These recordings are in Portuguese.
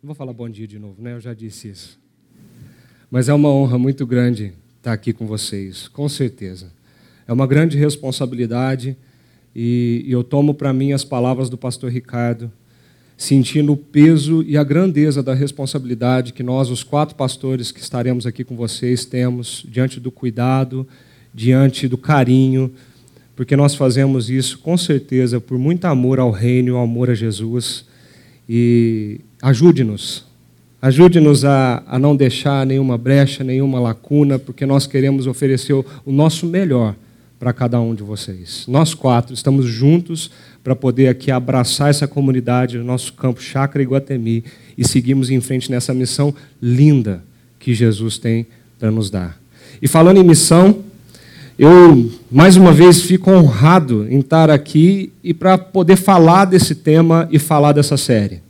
Não vou falar bom dia de novo, né? Eu já disse isso. Mas é uma honra muito grande estar aqui com vocês, com certeza. É uma grande responsabilidade e, eu tomo para mim as palavras do pastor Ricardo, sentindo o peso e a grandeza da responsabilidade que nós, os quatro pastores que estaremos aqui com vocês, temos diante do cuidado, diante do carinho, porque nós fazemos isso com certeza por muito amor ao reino ao amor a Jesus. E ajude-nos, ajude-nos a, a não deixar nenhuma brecha, nenhuma lacuna, porque nós queremos oferecer o, o nosso melhor para cada um de vocês. Nós quatro estamos juntos para poder aqui abraçar essa comunidade no nosso campo Chácara Iguatemi e seguirmos em frente nessa missão linda que Jesus tem para nos dar. E falando em missão, eu mais uma vez fico honrado em estar aqui e para poder falar desse tema e falar dessa série.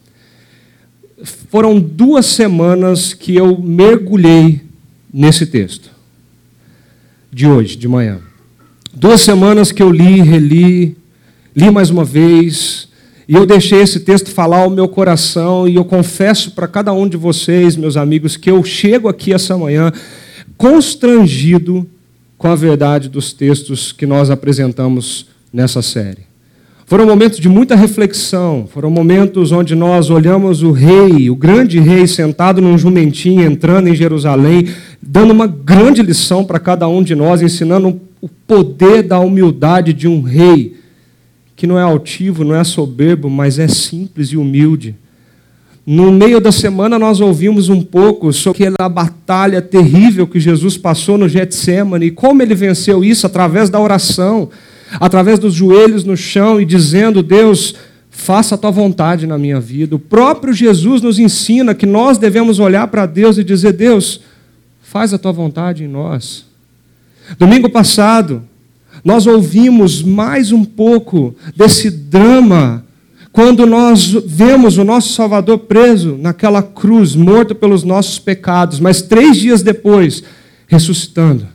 Foram duas semanas que eu mergulhei nesse texto, de hoje, de manhã. Duas semanas que eu li, reli, li mais uma vez, e eu deixei esse texto falar ao meu coração, e eu confesso para cada um de vocês, meus amigos, que eu chego aqui essa manhã constrangido com a verdade dos textos que nós apresentamos nessa série. Foram momentos de muita reflexão, foram momentos onde nós olhamos o rei, o grande rei, sentado num jumentinho, entrando em Jerusalém, dando uma grande lição para cada um de nós, ensinando o poder da humildade de um rei, que não é altivo, não é soberbo, mas é simples e humilde. No meio da semana nós ouvimos um pouco sobre aquela batalha terrível que Jesus passou no Getsemane e como ele venceu isso através da oração, através dos joelhos no chão e dizendo: "Deus, faça a tua vontade na minha vida". O próprio Jesus nos ensina que nós devemos olhar para Deus e dizer: "Deus, faz a tua vontade em nós". Domingo passado, nós ouvimos mais um pouco desse drama quando nós vemos o nosso Salvador preso naquela cruz, morto pelos nossos pecados, mas três dias depois, ressuscitando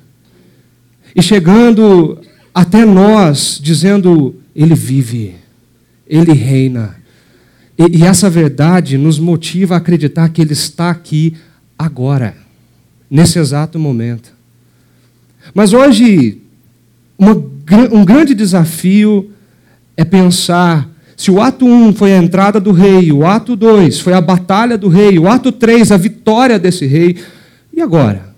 e chegando até nós, dizendo: Ele vive, Ele reina. E, e essa verdade nos motiva a acreditar que Ele está aqui agora, nesse exato momento. Mas hoje, uma, um grande desafio é pensar se o ato 1 foi a entrada do rei, o ato 2 foi a batalha do rei, o ato 3 a vitória desse rei, e agora?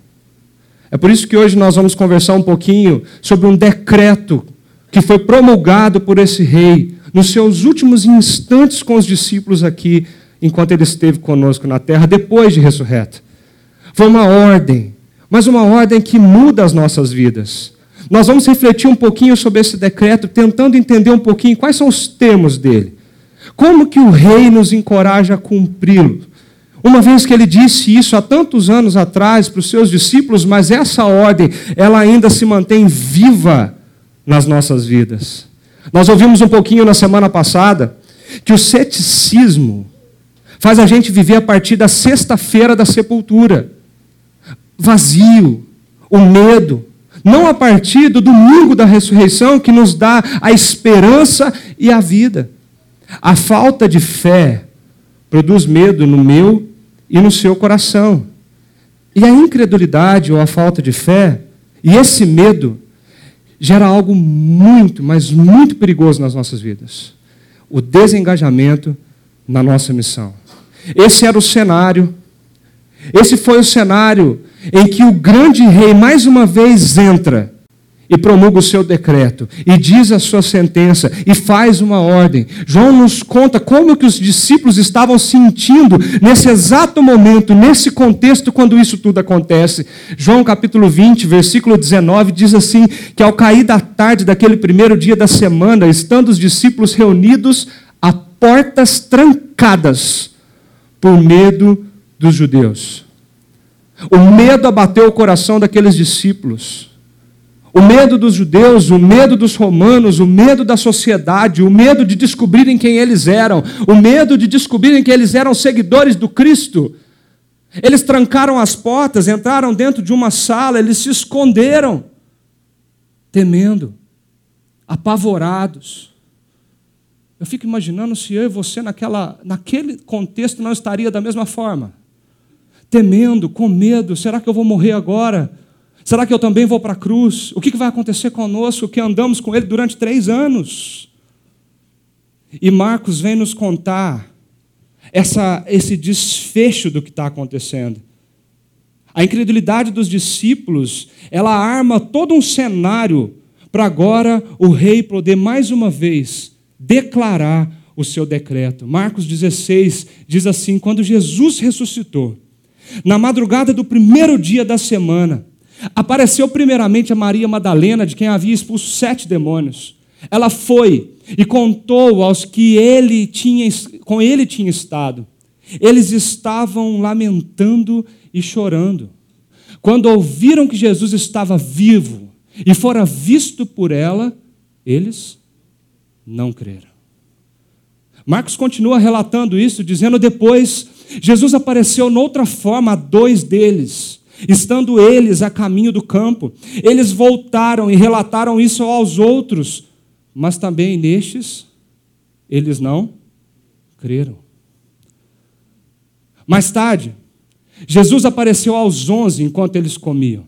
É por isso que hoje nós vamos conversar um pouquinho sobre um decreto que foi promulgado por esse rei nos seus últimos instantes com os discípulos aqui, enquanto ele esteve conosco na terra, depois de ressurreto. Foi uma ordem, mas uma ordem que muda as nossas vidas. Nós vamos refletir um pouquinho sobre esse decreto, tentando entender um pouquinho quais são os termos dele. Como que o rei nos encoraja a cumpri-lo? Uma vez que ele disse isso há tantos anos atrás para os seus discípulos, mas essa ordem, ela ainda se mantém viva nas nossas vidas. Nós ouvimos um pouquinho na semana passada que o ceticismo faz a gente viver a partir da sexta-feira da sepultura. Vazio, o medo, não a partir do domingo da ressurreição que nos dá a esperança e a vida. A falta de fé produz medo no meu e no seu coração. E a incredulidade ou a falta de fé, e esse medo, gera algo muito, mas muito perigoso nas nossas vidas: o desengajamento na nossa missão. Esse era o cenário, esse foi o cenário em que o grande rei mais uma vez entra e promulga o seu decreto e diz a sua sentença e faz uma ordem. João nos conta como que os discípulos estavam sentindo nesse exato momento, nesse contexto quando isso tudo acontece. João capítulo 20, versículo 19 diz assim que ao cair da tarde daquele primeiro dia da semana, estando os discípulos reunidos a portas trancadas por medo dos judeus. O medo abateu o coração daqueles discípulos. O medo dos judeus, o medo dos romanos, o medo da sociedade, o medo de descobrirem quem eles eram, o medo de descobrirem que eles eram seguidores do Cristo. Eles trancaram as portas, entraram dentro de uma sala, eles se esconderam, temendo, apavorados. Eu fico imaginando se eu e você, naquela, naquele contexto, não estaria da mesma forma. Temendo, com medo, será que eu vou morrer agora? Será que eu também vou para a cruz? O que vai acontecer conosco que andamos com Ele durante três anos? E Marcos vem nos contar essa, esse desfecho do que está acontecendo. A incredulidade dos discípulos, ela arma todo um cenário para agora o rei poder mais uma vez declarar o seu decreto. Marcos 16 diz assim: quando Jesus ressuscitou, na madrugada do primeiro dia da semana, apareceu primeiramente a Maria Madalena, de quem havia expulso sete demônios. Ela foi e contou aos que ele tinha, com ele tinha estado. Eles estavam lamentando e chorando. Quando ouviram que Jesus estava vivo e fora visto por ela, eles não creram. Marcos continua relatando isso, dizendo depois: Jesus apareceu noutra forma a dois deles, estando eles a caminho do campo. Eles voltaram e relataram isso aos outros, mas também nestes eles não creram. Mais tarde, Jesus apareceu aos onze enquanto eles comiam.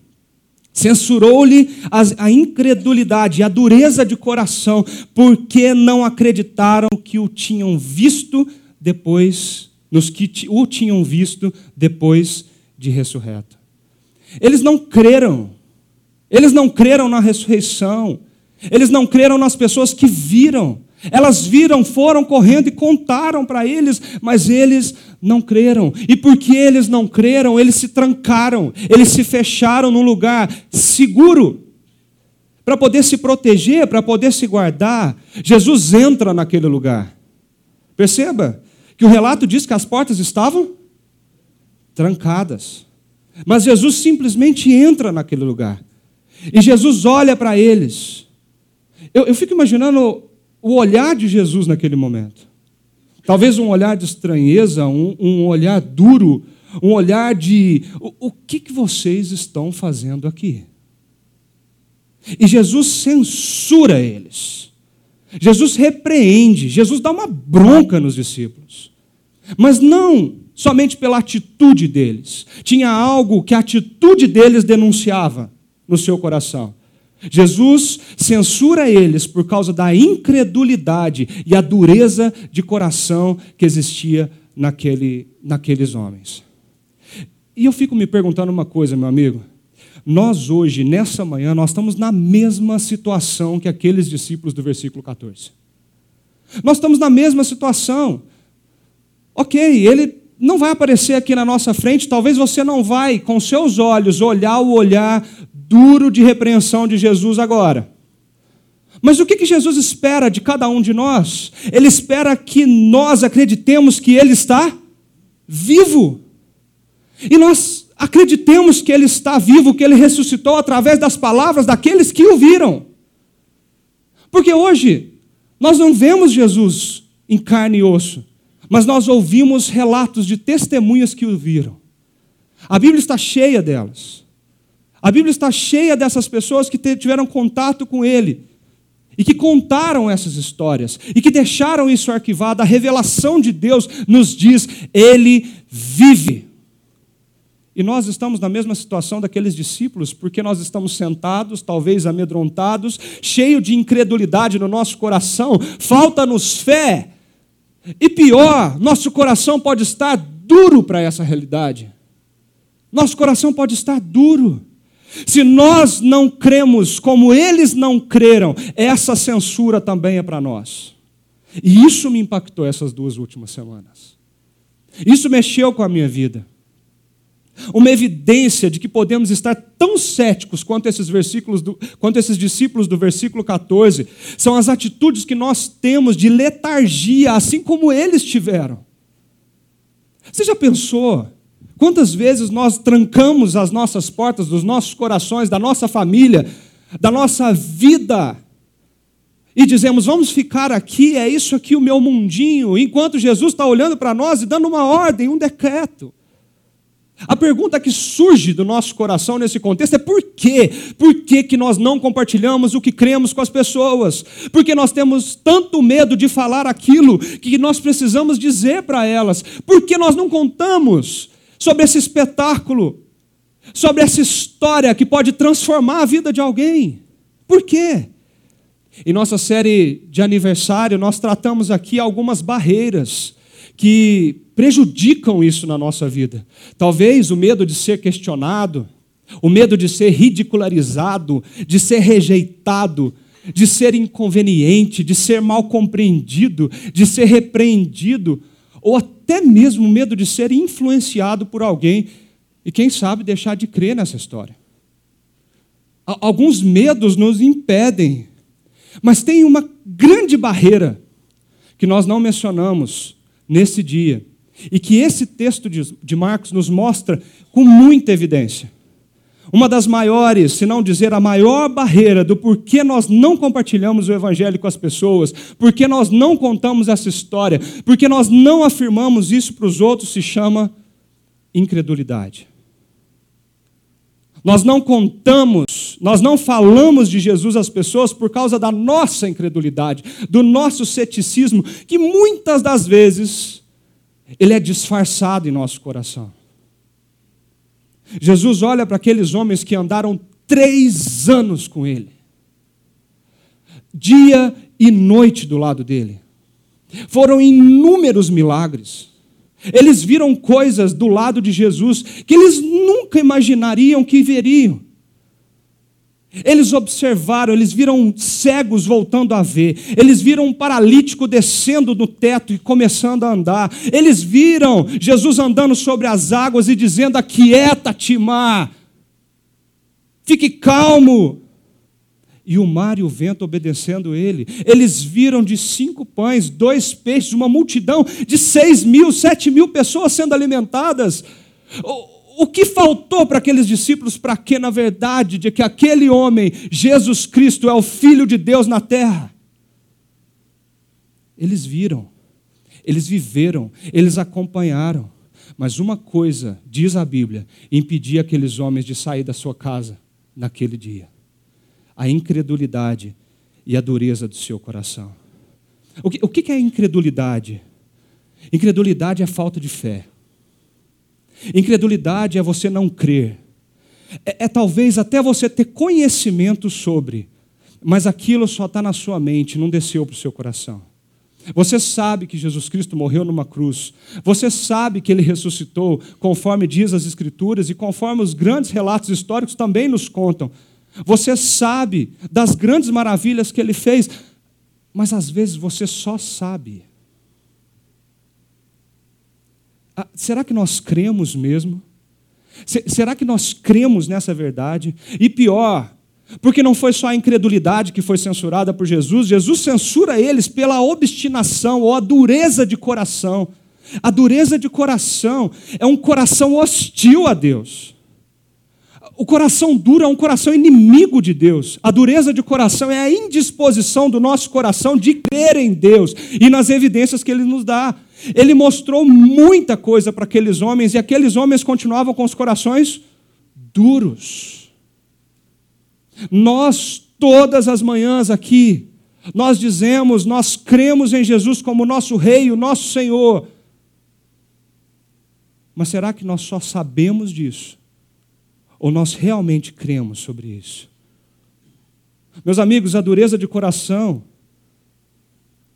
Censurou-lhe a incredulidade e a dureza de coração, porque não acreditaram que o tinham visto depois, nos que o tinham visto depois de ressurreto. Eles não creram. Eles não creram na ressurreição. Eles não creram nas pessoas que viram. Elas viram, foram correndo e contaram para eles, mas eles não creram. E porque eles não creram, eles se trancaram, eles se fecharam num lugar seguro para poder se proteger, para poder se guardar. Jesus entra naquele lugar. Perceba que o relato diz que as portas estavam trancadas. Mas Jesus simplesmente entra naquele lugar. E Jesus olha para eles. Eu, eu fico imaginando o olhar de Jesus naquele momento. Talvez um olhar de estranheza, um, um olhar duro, um olhar de o, o que, que vocês estão fazendo aqui? E Jesus censura eles. Jesus repreende, Jesus dá uma bronca nos discípulos. Mas não somente pela atitude deles. Tinha algo que a atitude deles denunciava no seu coração. Jesus censura eles por causa da incredulidade e a dureza de coração que existia naquele, naqueles homens. E eu fico me perguntando uma coisa, meu amigo. Nós hoje, nessa manhã, nós estamos na mesma situação que aqueles discípulos do versículo 14. Nós estamos na mesma situação. Ok, ele não vai aparecer aqui na nossa frente, talvez você não vai, com seus olhos, olhar o olhar duro de repreensão de Jesus agora. Mas o que, Jesus espera de cada um de nós? Ele espera que nós acreditemos que Ele está vivo. E nós acreditemos que Ele está vivo, que Ele ressuscitou através das palavras daqueles que o viram. Porque hoje nós não vemos Jesus em carne e osso, mas nós ouvimos relatos de testemunhas que o viram. A Bíblia está cheia delas. A Bíblia está cheia dessas pessoas que tiveram contato com ele e que contaram essas histórias e que deixaram isso arquivado. A revelação de Deus nos diz: Ele vive. E nós estamos na mesma situação daqueles discípulos, porque nós estamos sentados, talvez amedrontados, cheio de incredulidade no nosso coração, falta-nos fé. E pior, nosso coração pode estar duro para essa realidade. Nosso coração pode estar duro. Se nós não cremos como eles não creram, essa censura também é para nós. E isso me impactou essas duas últimas semanas. Isso mexeu com a minha vida. Uma evidência de que podemos estar tão céticos quanto esses versículos do, quanto esses discípulos do versículo 14 são as atitudes que nós temos de letargia, assim como eles tiveram. Você já pensou Quantas vezes nós trancamos as nossas portas dos nossos corações, da nossa família, da nossa vida, e dizemos: vamos ficar aqui, é isso aqui o meu mundinho, enquanto Jesus está olhando para nós e dando uma ordem, um decreto. A pergunta que surge do nosso coração nesse contexto é por quê? Por que, que nós não compartilhamos o que cremos com as pessoas? Porque nós temos tanto medo de falar aquilo que nós precisamos dizer para elas? Por que nós não contamos sobre esse espetáculo? Sobre essa história que pode transformar a vida de alguém? Por quê? Em nossa série de aniversário, nós tratamos aqui algumas barreiras que prejudicam isso na nossa vida. Talvez o medo de ser questionado, o medo de ser ridicularizado, de ser rejeitado, de ser inconveniente, de ser mal compreendido, de ser repreendido, ou até mesmo o medo de ser influenciado por alguém e, quem sabe, deixar de crer nessa história. Alguns medos nos impedem, mas tem uma grande barreira que nós não mencionamos nesse dia e que esse texto de Marcos nos mostra com muita evidência. Uma das maiores, se não dizer a maior barreira do porquê nós não compartilhamos o Evangelho com as pessoas, porque nós não contamos essa história, porque nós não afirmamos isso para os outros, se chama incredulidade. Nós não contamos, nós não falamos de Jesus às pessoas por causa da nossa incredulidade, do nosso ceticismo, que muitas das vezes ele é disfarçado em nosso coração. Jesus olha para aqueles homens que andaram três anos com ele, dia e noite do lado dele. Foram inúmeros milagres. Eles viram coisas do lado de Jesus que eles nunca imaginariam que veriam. Eles observaram, eles viram cegos voltando a ver, eles viram um paralítico descendo no teto e começando a andar, eles viram Jesus andando sobre as águas e dizendo: Aquieta-te, mar, fique calmo. E o mar e o vento obedecendo ele. Eles viram de cinco pães, dois peixes, uma multidão de seis mil, sete mil pessoas sendo alimentadas o que faltou para aqueles discípulos para que, na verdade, de que aquele homem, Jesus Cristo, é o Filho de Deus na terra? Eles viram, eles viveram, eles acompanharam. Mas uma coisa, diz a Bíblia, impedia aqueles homens de sair da sua casa naquele dia: a incredulidade e a dureza do seu coração. O que, o que é incredulidade? Incredulidade é falta de fé. Incredulidade é você não crer. É, é talvez até você ter conhecimento sobre, mas aquilo só está na sua mente, não desceu para o seu coração. Você sabe que Jesus Cristo morreu numa cruz. Você sabe que ele ressuscitou, conforme diz as Escrituras e conforme os grandes relatos históricos também nos contam. Você sabe das grandes maravilhas que ele fez, mas às vezes você só sabe. Ah, será que nós cremos mesmo? Será que nós cremos nessa verdade? E pior, porque não foi só a incredulidade que foi censurada por Jesus, Jesus censura eles pela obstinação ou a dureza de coração. A dureza de coração é um coração hostil a Deus. O coração duro é um coração inimigo de Deus. A dureza de coração é a indisposição do nosso coração de crer em Deus e nas evidências que Ele nos dá. Ele mostrou muita coisa para aqueles homens e aqueles homens continuavam com os corações duros. Nós, todas as manhãs aqui, nós dizemos, nós cremos em Jesus como nosso Rei, o nosso Senhor. Mas será que nós só sabemos disso? Ou nós realmente cremos sobre isso? Meus amigos, a dureza de coração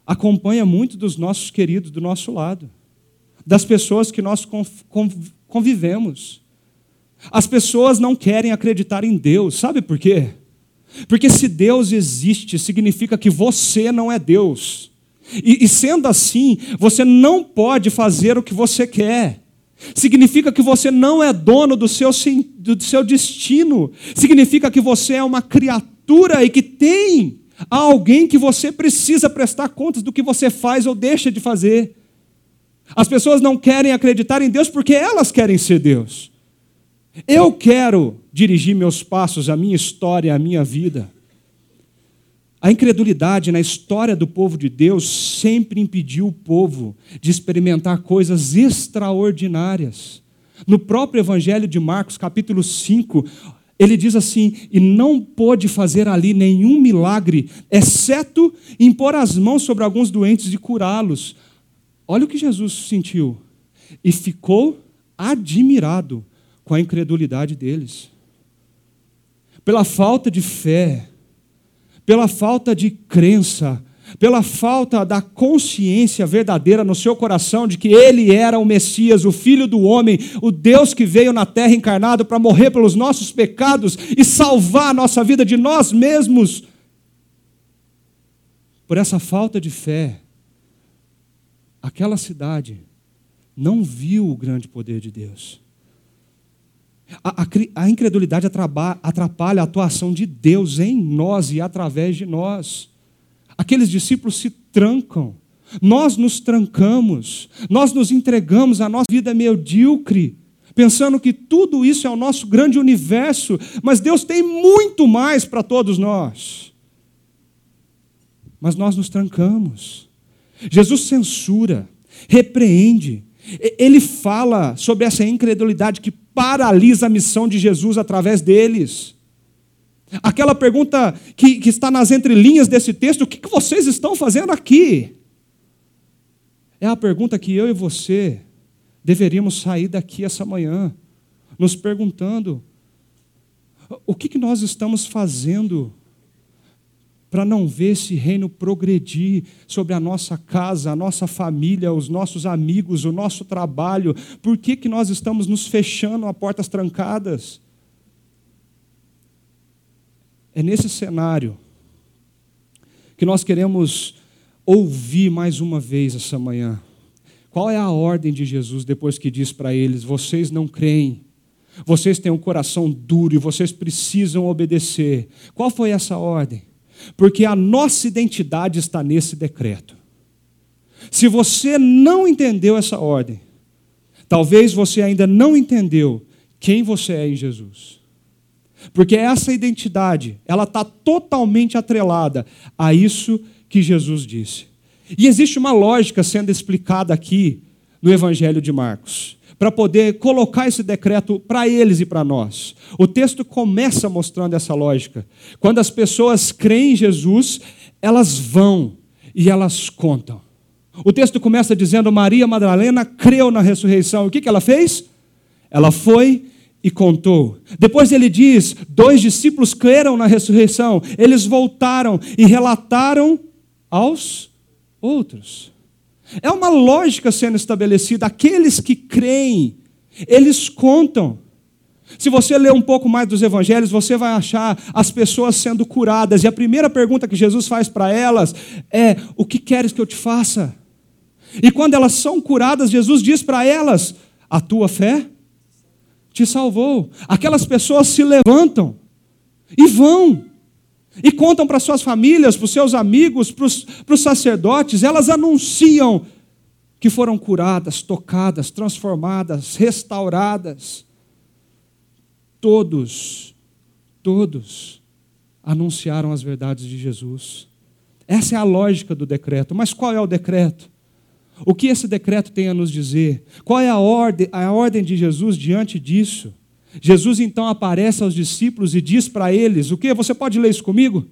acompanha muito dos nossos queridos do nosso lado, das pessoas que nós convivemos. As pessoas não querem acreditar em Deus, sabe por quê? Porque se Deus existe, significa que você não é Deus. E, e sendo assim, você não pode fazer o que você quer. Significa que você não é dono do seu, do seu destino. Significa que você é uma criatura e que tem Há alguém que você precisa prestar contas do que você faz ou deixa de fazer. As pessoas não querem acreditar em Deus porque elas querem ser Deus. Eu quero dirigir meus passos, a minha história, a minha vida. A incredulidade na história do povo de Deus sempre impediu o povo de experimentar coisas extraordinárias. No próprio Evangelho de Marcos, capítulo 5, ele diz assim: E não pôde fazer ali nenhum milagre, exceto impor as mãos sobre alguns doentes e curá-los. Olha o que Jesus sentiu. E ficou admirado com a incredulidade deles. Pela falta de fé, pela falta de crença, pela falta da consciência verdadeira no seu coração de que ele era o Messias, o Filho do homem, o Deus que veio na terra encarnado para morrer pelos nossos pecados e salvar a nossa vida de nós mesmos. Por essa falta de fé, aquela cidade não viu o grande poder de Deus. A, a, a incredulidade atrapalha a atuação de Deus em nós e através de nós. Aqueles discípulos se trancam, nós nos trancamos, nós nos entregamos à nossa vida medíocre, pensando que tudo isso é o nosso grande universo, mas Deus tem muito mais para todos nós. Mas nós nos trancamos. Jesus censura, repreende, ele fala sobre essa incredulidade que paralisa a missão de Jesus através deles. Aquela pergunta que, que está nas entrelinhas desse texto: o que, que vocês estão fazendo aqui? É a pergunta que eu e você deveríamos sair daqui essa manhã, nos perguntando: o que, que nós estamos fazendo para não ver esse reino progredir sobre a nossa casa, a nossa família, os nossos amigos, o nosso trabalho? Por que, que nós estamos nos fechando a portas trancadas? É nesse cenário que nós queremos ouvir mais uma vez essa manhã. Qual é a ordem de Jesus depois que diz para eles: vocês não creem, vocês têm um coração duro e vocês precisam obedecer? Qual foi essa ordem? Porque a nossa identidade está nesse decreto. Se você não entendeu essa ordem, talvez você ainda não entendeu quem você é em Jesus. Porque essa identidade, ela está totalmente atrelada a isso que Jesus disse. E existe uma lógica sendo explicada aqui no Evangelho de Marcos, para poder colocar esse decreto para eles e para nós. O texto começa mostrando essa lógica. Quando as pessoas creem em Jesus, elas vão e elas contam. O texto começa dizendo: Maria Madalena creu na ressurreição. O que, que ela fez? Ela foi e contou. Depois ele diz: dois discípulos creram na ressurreição. Eles voltaram e relataram aos outros. É uma lógica sendo estabelecida. Aqueles que creem, eles contam. Se você ler um pouco mais dos evangelhos, você vai achar as pessoas sendo curadas. E a primeira pergunta que Jesus faz para elas é: O que queres que eu te faça? E quando elas são curadas, Jesus diz para elas: A tua fé te salvou. Aquelas pessoas se levantam e vão. E contam para suas famílias, para os seus amigos, para os, sacerdotes, elas anunciam que foram curadas, tocadas, transformadas, restauradas. Todos, todos anunciaram as verdades de Jesus. Essa é a lógica do decreto. Mas qual é o decreto? O que esse decreto tem a nos dizer? Qual é a ordem, a ordem de Jesus diante disso? Jesus então aparece aos discípulos e diz para eles: o que? Você pode ler isso comigo?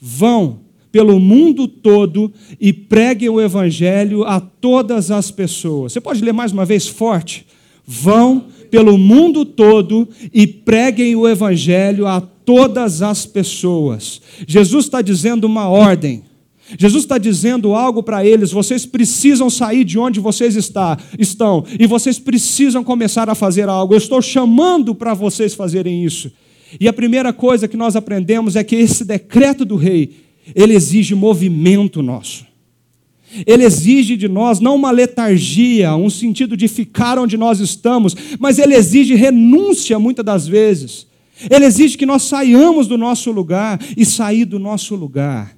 Vão pelo mundo todo e preguem o evangelho a todas as pessoas. Você pode ler mais uma vez forte? Vão pelo mundo todo e preguem o evangelho a todas as pessoas. Jesus está dizendo uma ordem. Jesus está dizendo algo para eles: vocês precisam sair de onde vocês está, estão e vocês precisam começar a fazer algo. Eu estou chamando para vocês fazerem isso. E a primeira coisa que nós aprendemos é que esse decreto do rei, ele exige movimento nosso. Ele exige de nós não uma letargia, um sentido de ficar onde nós estamos, mas ele exige renúncia muitas das vezes. Ele exige que nós saiamos do nosso lugar e sair do nosso lugar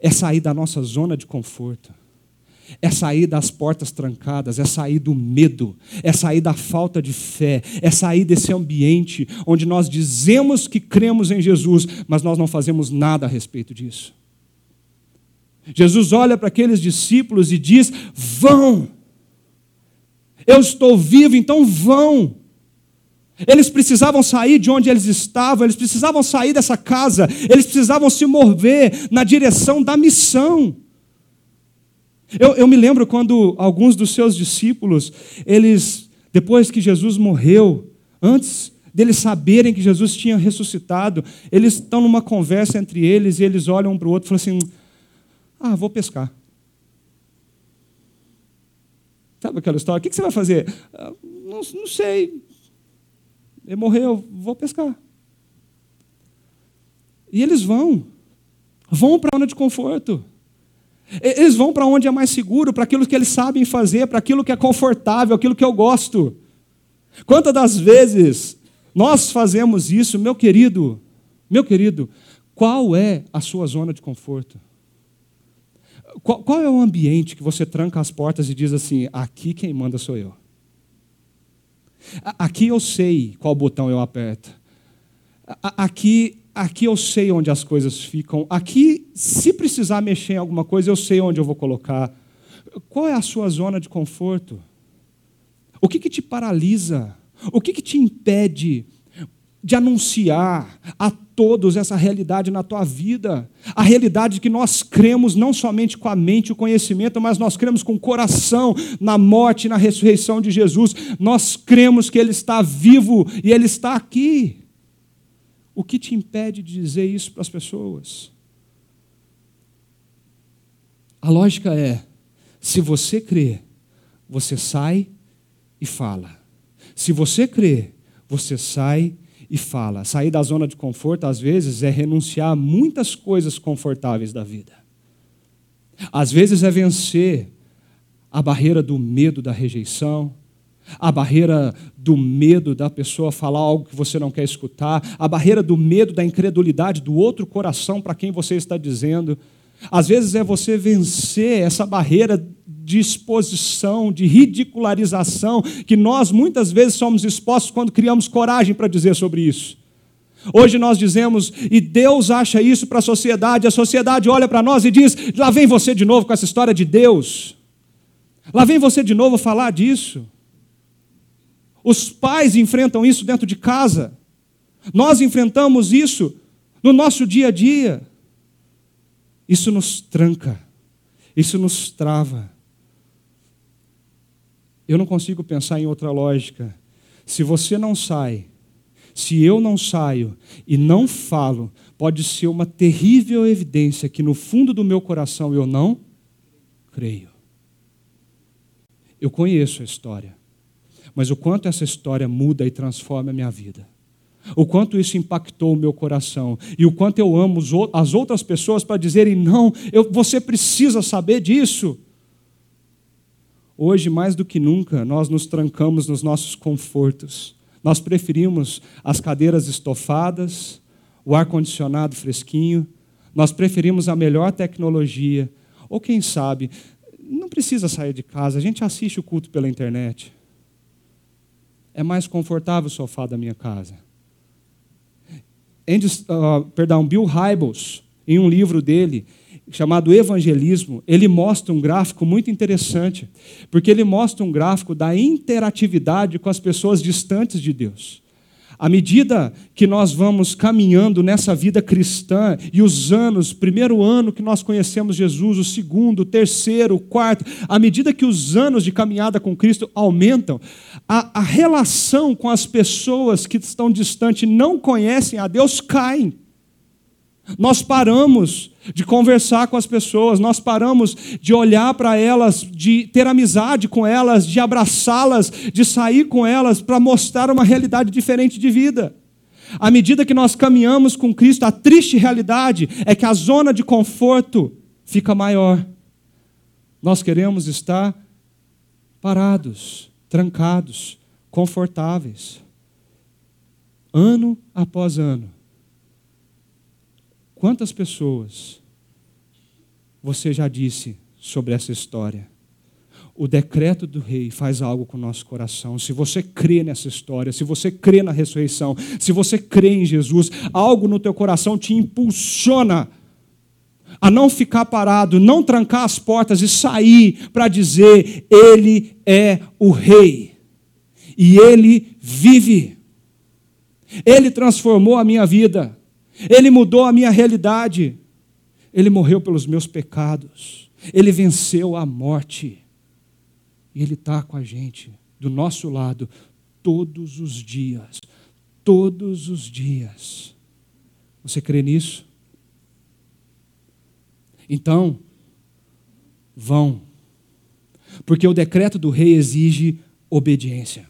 é sair da nossa zona de conforto, é sair das portas trancadas, é sair do medo, é sair da falta de fé, é sair desse ambiente onde nós dizemos que cremos em Jesus, mas nós não fazemos nada a respeito disso. Jesus olha para aqueles discípulos e diz: vão. Eu estou vivo, então vão. Eles precisavam sair de onde eles estavam, eles precisavam sair dessa casa, eles precisavam se mover na direção da missão. Eu, eu me lembro quando alguns dos seus discípulos, eles, depois que Jesus morreu, antes deles saberem que Jesus tinha ressuscitado, eles estão numa conversa entre eles e eles olham um para o outro e falam assim: Ah, vou pescar. Sabe aquela história? O que você vai fazer? Ah, não, não sei. Ele morreu, vou pescar. E eles vão. Vão para a zona de conforto. Eles vão para onde é mais seguro, para aquilo que eles sabem fazer, para aquilo que é confortável, aquilo que eu gosto. Quantas das vezes nós fazemos isso, meu querido, meu querido, qual é a sua zona de conforto? Qual, qual, é o ambiente que você tranca as portas e diz assim: aqui quem manda sou eu? Aqui eu sei qual botão eu aperto. Aqui aqui eu sei onde as coisas ficam. Aqui, se precisar mexer em alguma coisa, eu sei onde eu vou colocar. Qual é a sua zona de conforto? O que, que te paralisa? O que, que te impede de anunciar a todos essa realidade na tua vida? A realidade que nós cremos não somente com a mente e o conhecimento, mas nós cremos com o coração na morte e na ressurreição de Jesus. Nós cremos que Ele está vivo e Ele está aqui. O que te impede de dizer isso para as pessoas? A lógica é: se você crê, você sai e fala. Se você crê, você sai e fala. Sair da zona de conforto, às vezes, é renunciar a muitas coisas confortáveis da vida. Às vezes é vencer a barreira do medo da rejeição, a barreira do medo da pessoa falar algo que você não quer escutar, a barreira do medo da incredulidade do outro coração para quem você está dizendo. Às vezes é você vencer essa barreira de exposição, de ridicularização, que nós muitas vezes somos expostos quando criamos coragem para dizer sobre isso. Hoje nós dizemos, e Deus acha isso para a sociedade, a sociedade olha para nós e diz: lá vem você de novo com essa história de Deus, lá vem você de novo falar disso. Os pais enfrentam isso dentro de casa. Nós enfrentamos isso no nosso dia a dia. Isso nos tranca, isso nos trava. Eu não consigo pensar em outra lógica. Se você não sai, se eu não saio e não falo, pode ser uma terrível evidência que no fundo do meu coração eu não creio. Eu conheço a história mas o quanto essa história muda e transforma a minha vida. O quanto isso impactou o meu coração. E o quanto eu amo as outras pessoas para dizerem: não, eu, você precisa saber disso. Hoje, mais do que nunca, nós nos trancamos nos nossos confortos. Nós preferimos as cadeiras estofadas, o ar-condicionado fresquinho, nós preferimos a melhor tecnologia. Ou quem sabe, não precisa sair de casa, a gente assiste o culto pela internet é mais confortável o sofá da minha casa. Andy, uh, perdão, Bill Hybels, em um livro dele, chamado Evangelismo, ele mostra um gráfico muito interessante, porque ele mostra um gráfico da interatividade com as pessoas distantes de Deus. À medida que nós vamos caminhando nessa vida cristã e os anos, primeiro ano que nós conhecemos Jesus, o segundo, o terceiro, o quarto, à medida que os anos de caminhada com Cristo aumentam, a, a relação com as pessoas que estão distantes não conhecem a Deus cai. Nós paramos de conversar com as pessoas, nós paramos de olhar para elas, de ter amizade com elas, de abraçá-las, de sair com elas para mostrar uma realidade diferente de vida. À medida que nós caminhamos com Cristo, a triste realidade é que a zona de conforto fica maior. Nós queremos estar parados, trancados, confortáveis. Ano após ano Quantas pessoas você já disse sobre essa história? O decreto do rei faz algo com o nosso coração. Se você crê nessa história, se você crê na ressurreição, se você crê em Jesus, algo no teu coração te impulsiona a não ficar parado, não trancar as portas e sair para dizer: Ele é o Rei e Ele vive. Ele transformou a minha vida, Ele mudou a minha realidade, Ele morreu pelos meus pecados, Ele venceu a morte e Ele está com a gente, do nosso lado, todos os dias. Todos os dias. Você crê nisso? Então, vão. Porque o decreto do rei exige obediência.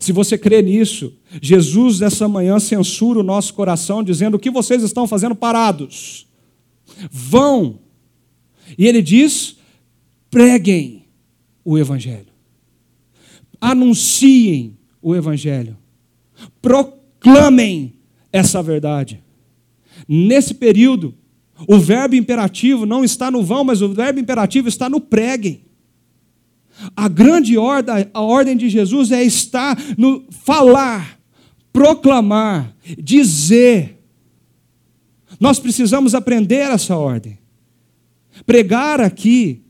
Se você crê nisso, Jesus nessa manhã censura o nosso coração, dizendo: O que vocês estão fazendo parados? Vão. E ele diz: preguem o Evangelho, anunciem o Evangelho, proclamem essa verdade. Nesse período, o verbo imperativo não está no vão, mas o verbo imperativo está no preguem. A grande ordem, a ordem de Jesus é estar no falar, proclamar, dizer. Nós precisamos aprender essa ordem. Pregar aqui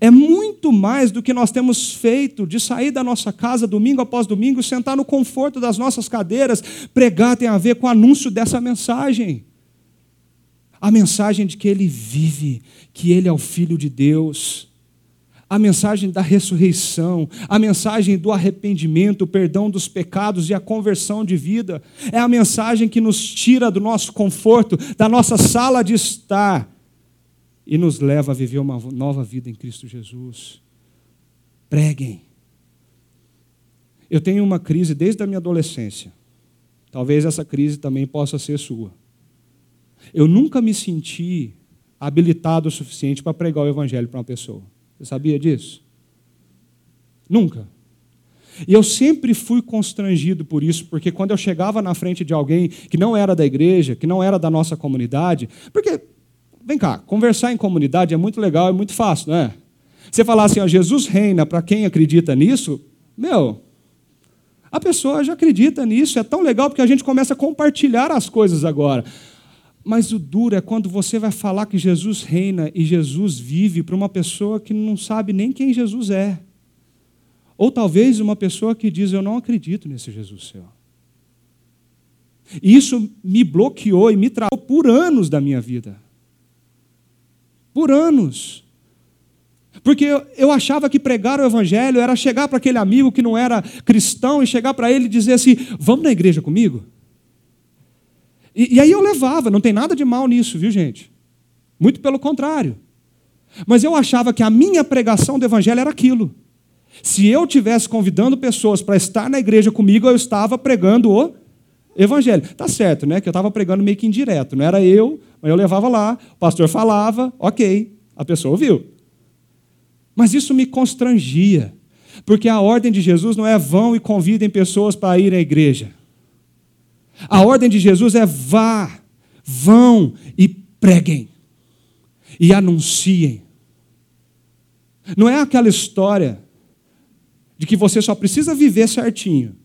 é muito mais do que nós temos feito de sair da nossa casa domingo após domingo, sentar no conforto das nossas cadeiras. Pregar tem a ver com o anúncio dessa mensagem. A mensagem de que Ele vive, que Ele é o Filho de Deus a mensagem da ressurreição, a mensagem do arrependimento, o perdão dos pecados e a conversão de vida. É a mensagem que nos tira do nosso conforto, da nossa sala de estar e nos leva a viver uma nova vida em Cristo Jesus. Preguem. Eu tenho uma crise desde a minha adolescência. Talvez essa crise também possa ser sua. Eu nunca me senti habilitado o suficiente para pregar o evangelho para uma pessoa. Você sabia disso? Nunca. E eu sempre fui constrangido por isso, porque quando eu chegava na frente de alguém que não era da igreja, que não era da nossa comunidade, porque, vem cá, conversar em comunidade é muito legal, é muito fácil, não é? Você falar assim, ó, Jesus reina para quem acredita nisso, meu, a pessoa já acredita nisso, é tão legal porque a gente começa a compartilhar as coisas agora. Mas o duro é quando você vai falar que Jesus reina e Jesus vive para uma pessoa que não sabe nem quem Jesus é. Ou talvez uma pessoa que diz: Eu não acredito nesse Jesus seu. E isso me bloqueou e me travou por anos da minha vida. Por anos. Porque eu, achava que pregar o Evangelho era chegar para aquele amigo que não era cristão e chegar para ele e dizer assim: Vamos na igreja comigo? E, e aí eu levava, não tem nada de mal nisso, viu, gente? Muito pelo contrário. Mas eu achava que a minha pregação do evangelho era aquilo. Se eu tivesse convidando pessoas para estar na igreja comigo, eu estava pregando o evangelho. Tá certo, né? Que eu estava pregando meio que indireto. Não era eu, mas eu levava lá, o pastor falava, ok, a pessoa ouviu. Mas isso me constrangia, porque a ordem de Jesus não é vão e convidem pessoas para ir à igreja. A ordem de Jesus é vá, vão e preguem e anunciem. Não é aquela história de que você só precisa viver certinho.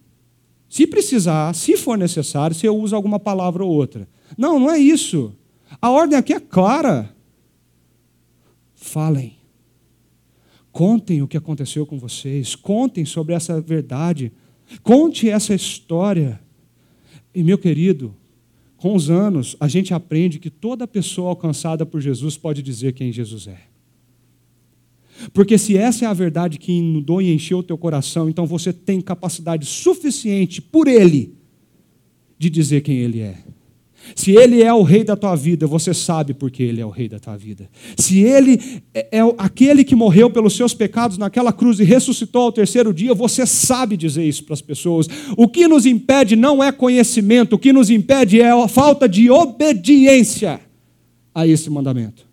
Se precisar, se for necessário, você usa alguma palavra ou outra. Não, não é isso. A ordem aqui é clara. Falem. Contem o que aconteceu com vocês. Contem sobre essa verdade. Conte essa história. E meu querido, com os anos, a gente aprende que toda pessoa alcançada por Jesus pode dizer quem Jesus é. Porque se essa é a verdade que inundou e encheu o teu coração, então você tem capacidade suficiente por Ele de dizer quem Ele é. Se Ele é o rei da tua vida, você sabe porque Ele é o rei da tua vida. Se Ele é, é aquele que morreu pelos seus pecados naquela cruz e ressuscitou ao terceiro dia, você sabe dizer isso para as pessoas. O que nos impede não é conhecimento, o que nos impede é a falta de obediência a esse mandamento.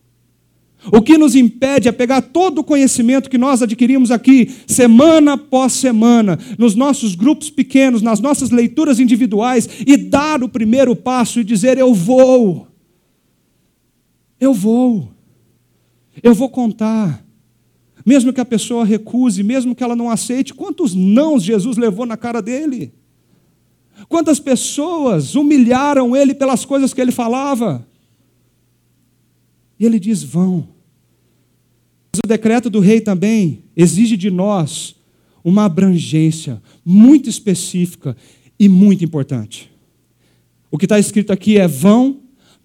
O que nos impede é pegar todo o conhecimento que nós adquirimos aqui, semana após semana, nos nossos grupos pequenos, nas nossas leituras individuais, e dar o primeiro passo e dizer: Eu vou. Eu vou. Eu vou contar. Mesmo que a pessoa recuse, mesmo que ela não aceite, quantos nãos Jesus levou na cara dele? Quantas pessoas humilharam ele pelas coisas que ele falava? E ele diz: vão. Mas o decreto do rei também exige de nós uma abrangência muito específica e muito importante. O que está escrito aqui é: vão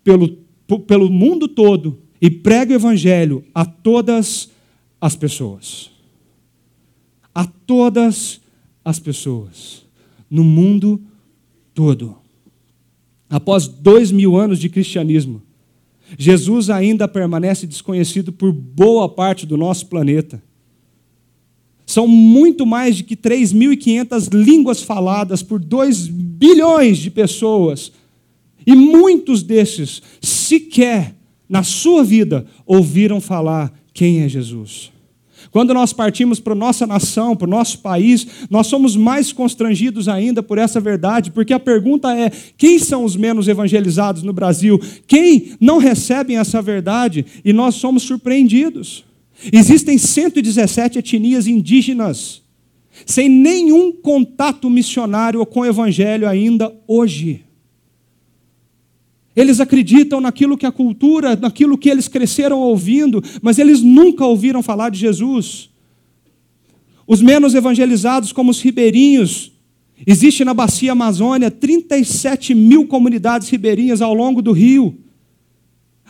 pelo, pelo mundo todo e pregue o evangelho a todas as pessoas. A todas as pessoas. No mundo todo. Após dois mil anos de cristianismo, Jesus ainda permanece desconhecido por boa parte do nosso planeta. São muito mais de que 3.500 línguas faladas por 2 bilhões de pessoas. E muitos desses sequer na sua vida ouviram falar quem é Jesus. Quando nós partimos para nossa nação, para o nosso país, nós somos mais constrangidos ainda por essa verdade, porque a pergunta é: quem são os menos evangelizados no Brasil? Quem não recebem essa verdade? E nós somos surpreendidos. Existem 117 etnias indígenas sem nenhum contato missionário com o evangelho ainda hoje. Eles acreditam naquilo que a cultura, naquilo que eles cresceram ouvindo, mas eles nunca ouviram falar de Jesus. Os menos evangelizados, como os ribeirinhos, existe na bacia Amazônia 37 mil comunidades ribeirinhas ao longo do rio.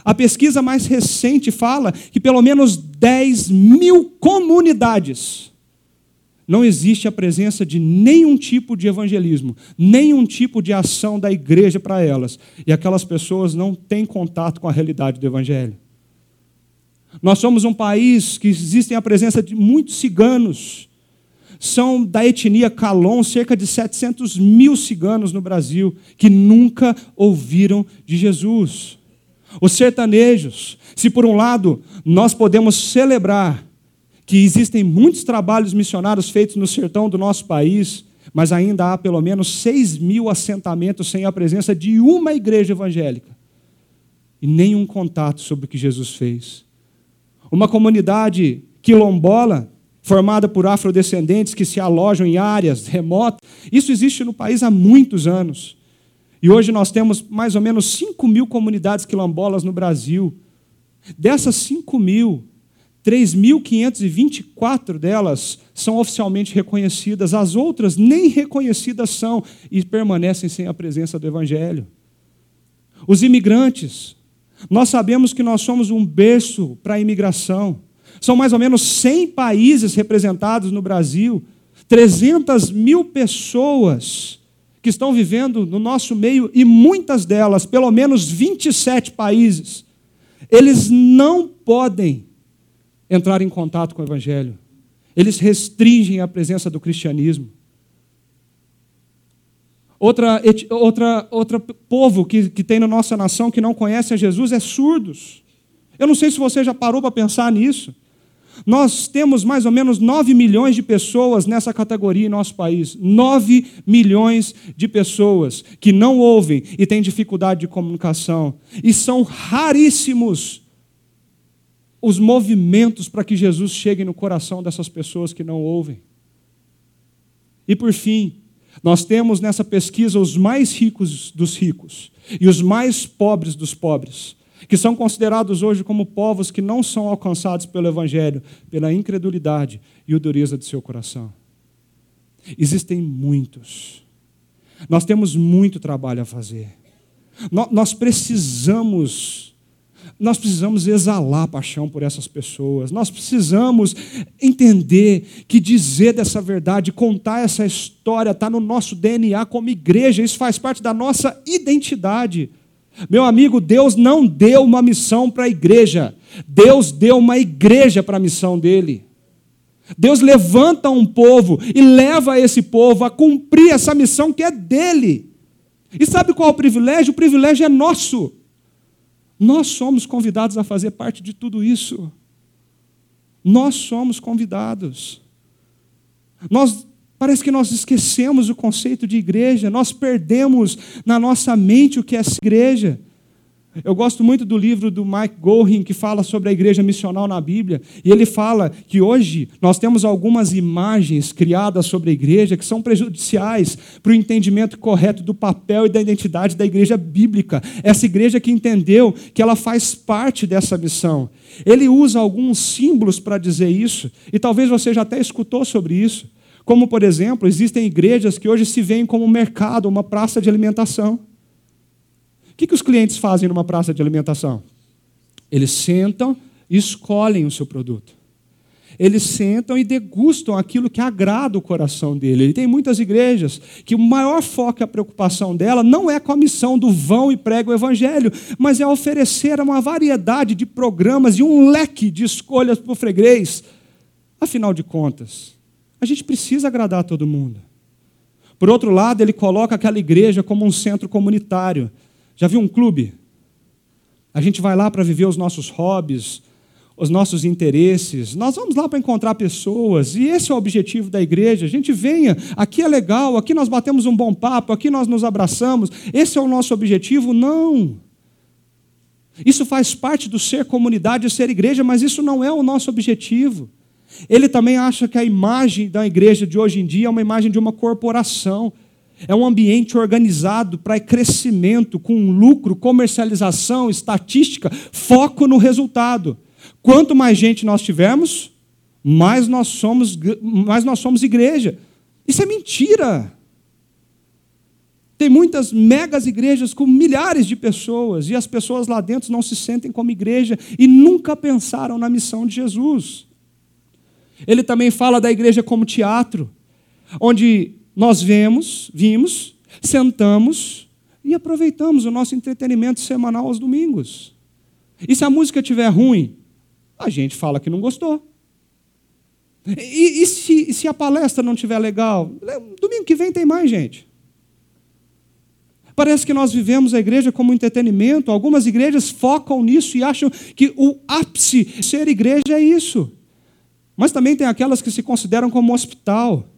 A pesquisa mais recente fala que pelo menos 10 mil comunidades não existe a presença de nenhum tipo de evangelismo, nenhum tipo de ação da igreja para elas. E aquelas pessoas não têm contato com a realidade do evangelho. Nós somos um país que existem a presença de muitos ciganos. São da etnia Calon, cerca de 700 mil ciganos no Brasil, que nunca ouviram de Jesus. Os sertanejos, se por um lado nós podemos celebrar que existem muitos trabalhos missionários feitos no sertão do nosso país, mas ainda há pelo menos 6 mil assentamentos sem a presença de uma igreja evangélica e nenhum contato sobre o que Jesus fez. Uma comunidade quilombola, formada por afrodescendentes que se alojam em áreas remotas, isso existe no país há muitos anos. E hoje nós temos mais ou menos 5 mil comunidades quilombolas no Brasil. Dessas 5 mil, 3.524 delas são oficialmente reconhecidas, as outras nem reconhecidas são e permanecem sem a presença do Evangelho. Os imigrantes, nós sabemos que nós somos um berço para a imigração. São mais ou menos 100 países representados no Brasil, 300 mil pessoas que estão vivendo no nosso meio e muitas delas, pelo menos 27 países, eles não podem entrar em contato com o Evangelho. Eles restringem a presença do cristianismo. Outra, outra, outro povo que, que tem na nossa nação que não conhece a Jesus é surdos. Eu não sei se você já parou para pensar nisso. Nós temos mais ou menos 9 milhões de pessoas nessa categoria em nosso país. 9 milhões de pessoas que não ouvem e têm dificuldade de comunicação. E são raríssimos os movimentos para que Jesus chegue no coração dessas pessoas que não ouvem. E por fim, nós temos nessa pesquisa os mais ricos dos ricos e os mais pobres dos pobres, que são considerados hoje como povos que não são alcançados pelo Evangelho, pela incredulidade e o dureza de seu coração. Existem muitos. Nós temos muito trabalho a fazer. Nós precisamos nós precisamos exalar paixão por essas pessoas. Nós precisamos entender que dizer dessa verdade, contar essa história, está no nosso DNA como igreja. Isso faz parte da nossa identidade. Meu amigo, Deus não deu uma missão para a igreja. Deus deu uma igreja para a missão dele. Deus levanta um povo e leva esse povo a cumprir essa missão que é dele. E sabe qual é o privilégio? O privilégio é nosso. Nós somos convidados a fazer parte de tudo isso. Nós somos convidados. Nós parece que nós esquecemos o conceito de igreja, nós perdemos na nossa mente o que é igreja. Eu gosto muito do livro do Mike Gorin, que fala sobre a igreja missional na Bíblia. E ele fala que hoje nós temos algumas imagens criadas sobre a igreja que são prejudiciais para o entendimento correto do papel e da identidade da igreja bíblica. Essa igreja que entendeu que ela faz parte dessa missão. Ele usa alguns símbolos para dizer isso, e talvez você já até escutou sobre isso. Como, por exemplo, existem igrejas que hoje se veem como um mercado, uma praça de alimentação que, que os clientes fazem numa praça de alimentação? Eles sentam e escolhem o seu produto. Eles sentam e degustam aquilo que agrada o coração dele. E tem muitas igrejas que o maior foco e a preocupação dela não é com a missão do vão e prega o evangelho, mas é oferecer uma variedade de programas e um leque de escolhas para o freguês. Afinal de contas, a gente precisa agradar todo mundo. Por outro lado, ele coloca aquela igreja como um centro comunitário já viu um clube? A gente vai lá para viver os nossos hobbies, os nossos interesses. Nós vamos lá para encontrar pessoas, e esse é o objetivo da igreja. A gente venha, aqui é legal, aqui nós batemos um bom papo, aqui nós nos abraçamos. Esse é o nosso objetivo? Não. Isso faz parte do ser comunidade, ser igreja, mas isso não é o nosso objetivo. Ele também acha que a imagem da igreja de hoje em dia é uma imagem de uma corporação. É um ambiente organizado para crescimento, com lucro, comercialização, estatística, foco no resultado. Quanto mais gente nós tivermos, mais nós somos, mais nós somos igreja. Isso é mentira. Tem muitas megas igrejas com milhares de pessoas e as pessoas lá dentro não se sentem como igreja e nunca pensaram na missão de Jesus. Ele também fala da igreja como teatro, onde nós vemos, vimos, sentamos e aproveitamos o nosso entretenimento semanal aos domingos. E se a música estiver ruim, a gente fala que não gostou. E, e se, se, a palestra não estiver legal? Domingo que vem tem mais, gente. Parece que nós vivemos a igreja como entretenimento. Algumas igrejas focam nisso e acham que o ápice de ser igreja é isso. Mas também tem aquelas que se consideram como hospital.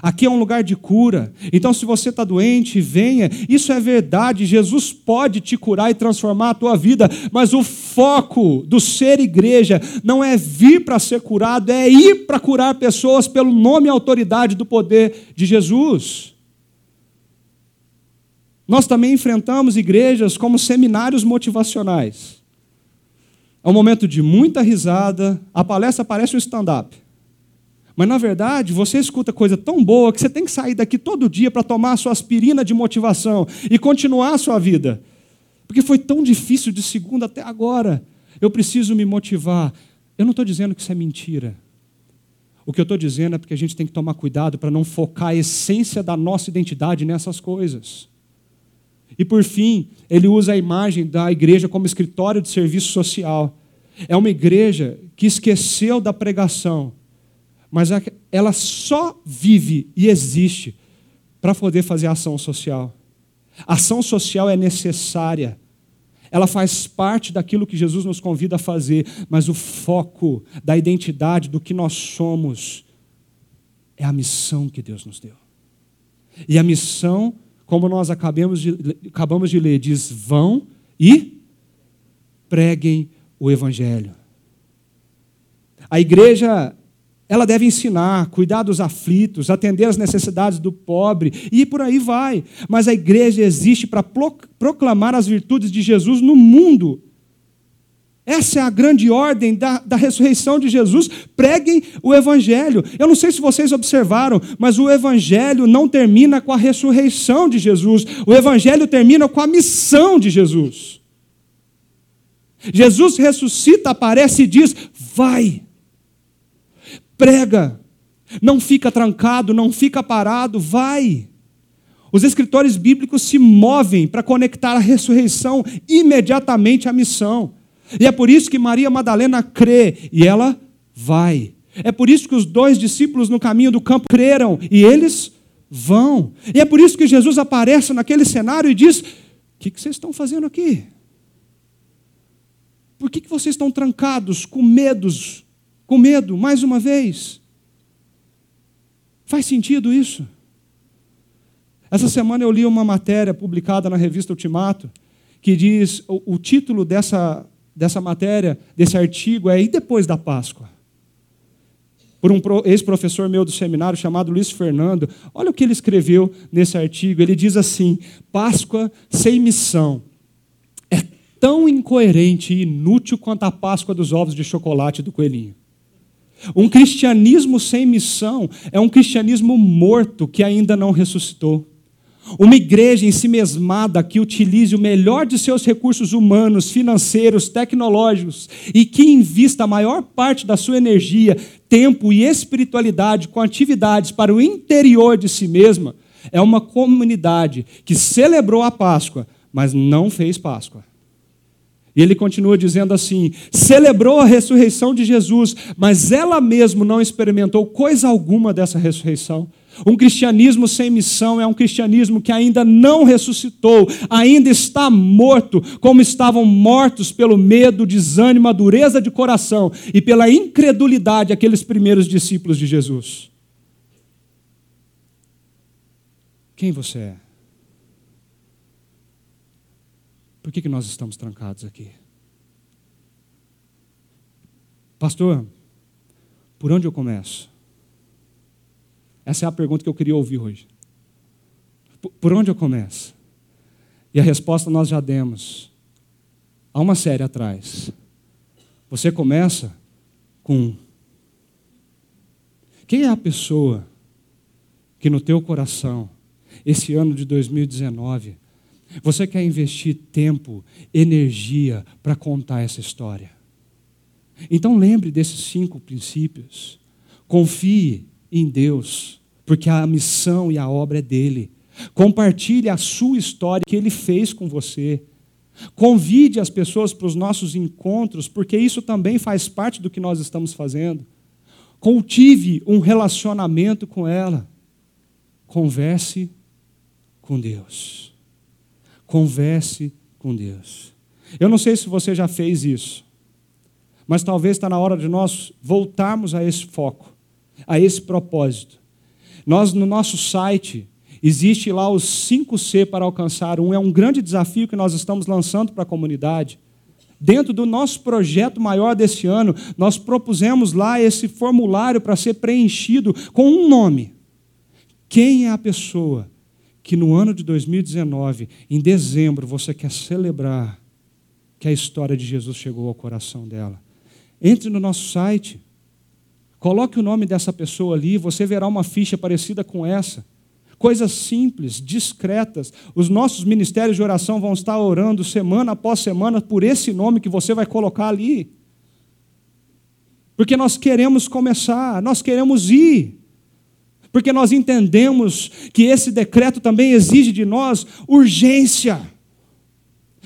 Aqui é um lugar de cura. Então, se você está doente, venha. Isso é verdade. Jesus pode te curar e transformar a tua vida. Mas o foco do ser igreja não é vir para ser curado, é ir para curar pessoas pelo nome e autoridade do poder de Jesus. Nós também enfrentamos igrejas como seminários motivacionais. É um momento de muita risada. A palestra parece um stand-up. Mas na verdade, você escuta coisa tão boa que você tem que sair daqui todo dia para tomar a sua aspirina de motivação e continuar a sua vida. Porque foi tão difícil de segunda até agora. Eu preciso me motivar. Eu não estou dizendo que isso é mentira. O que eu estou dizendo é porque a gente tem que tomar cuidado para não focar a essência da nossa identidade nessas coisas. E por fim, ele usa a imagem da igreja como escritório de serviço social. É uma igreja que esqueceu da pregação mas ela só vive e existe para poder fazer ação social. ação social é necessária. Ela faz parte daquilo que Jesus nos convida a fazer, mas o foco da identidade, do que nós somos, é a missão que Deus nos deu. E a missão, como nós acabamos de, acabamos de ler, diz: vão e preguem o Evangelho. A igreja ela deve ensinar, cuidar dos aflitos, atender às necessidades do pobre e por aí vai. Mas a igreja existe para proclamar as virtudes de Jesus no mundo. Essa é a grande ordem da, da ressurreição de Jesus. Preguem o Evangelho. Eu não sei se vocês observaram, mas o Evangelho não termina com a ressurreição de Jesus. O Evangelho termina com a missão de Jesus. Jesus ressuscita, aparece e diz: Vai prega. Não fica trancado, não fica parado, vai. Os escritores bíblicos se movem para conectar a ressurreição imediatamente à missão. E é por isso que Maria Madalena crê e ela vai. É por isso que os dois discípulos no caminho do campo creram e eles vão. E é por isso que Jesus aparece naquele cenário e diz: O que, vocês estão fazendo aqui? Por que, vocês estão trancados, com medos, com medo, mais uma vez. Faz sentido isso? Essa semana eu li uma matéria publicada na revista Ultimato que diz: o, o título dessa, dessa matéria, desse artigo, é E depois da Páscoa? Por um ex-professor meu do seminário chamado Luiz Fernando. Olha o que ele escreveu nesse artigo. Ele diz assim: Páscoa sem missão é tão incoerente e inútil quanto a Páscoa dos ovos de chocolate do coelhinho. Um cristianismo sem missão é um cristianismo morto que ainda não ressuscitou. Uma igreja em si mesmada que utilize o melhor de seus recursos humanos, financeiros, tecnológicos e que invista a maior parte da sua energia, tempo e espiritualidade com atividades para o interior de si mesma, é uma comunidade que celebrou a Páscoa, mas não fez Páscoa. E ele continua dizendo assim: celebrou a ressurreição de Jesus, mas ela mesma não experimentou coisa alguma dessa ressurreição. Um cristianismo sem missão é um cristianismo que ainda não ressuscitou, ainda está morto, como estavam mortos pelo medo, desânimo, a dureza de coração e pela incredulidade aqueles primeiros discípulos de Jesus. Quem você é? Por que, que nós estamos trancados aqui? Pastor, por onde eu começo? Essa é a pergunta que eu queria ouvir hoje. Por onde eu começo? E a resposta nós já demos. Há uma série atrás. Você começa com quem é a pessoa que no teu coração, esse ano de 2019, você quer investir tempo, energia para contar essa história. Então lembre desses cinco princípios. Confie em Deus, porque a missão e a obra é dele. Compartilhe a sua história que ele fez com você. Convide as pessoas para os nossos encontros, porque isso também faz parte do que nós estamos fazendo. Cultive um relacionamento com ela. Converse com Deus. Converse com Deus. Eu não sei se você já fez isso, mas talvez está na hora de nós voltarmos a esse foco, a esse propósito. Nós, no nosso site, existe lá os 5C para alcançar um. É um grande desafio que nós estamos lançando para a comunidade. Dentro do nosso projeto maior desse ano, nós propusemos lá esse formulário para ser preenchido com um nome. Quem é a pessoa que no ano de 2019, em dezembro, você quer celebrar que a história de Jesus chegou ao coração dela. Entre no nosso site, coloque o nome dessa pessoa ali, você verá uma ficha parecida com essa. Coisas simples, discretas. Os nossos ministérios de oração vão estar orando semana após semana por esse nome que você vai colocar ali. Porque nós queremos começar, nós queremos ir porque nós entendemos que esse decreto também exige de nós urgência.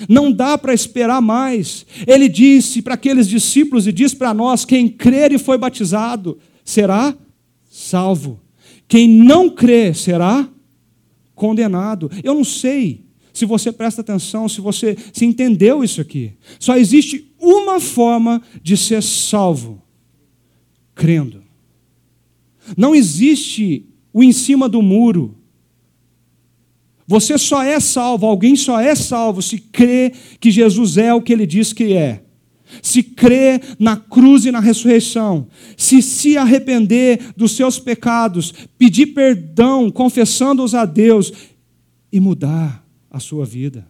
Não dá para esperar mais. Ele disse para aqueles discípulos e diz para nós: quem crer e foi batizado será salvo. Quem não crer será condenado. Eu não sei se você presta atenção, se você se entendeu isso aqui. Só existe uma forma de ser salvo: crendo. Não existe o em cima do muro. Você só é salvo, alguém só é salvo se crê que Jesus é o que ele diz que é. Se crê na cruz e na ressurreição, se se arrepender dos seus pecados, pedir perdão, confessando-os a Deus e mudar a sua vida.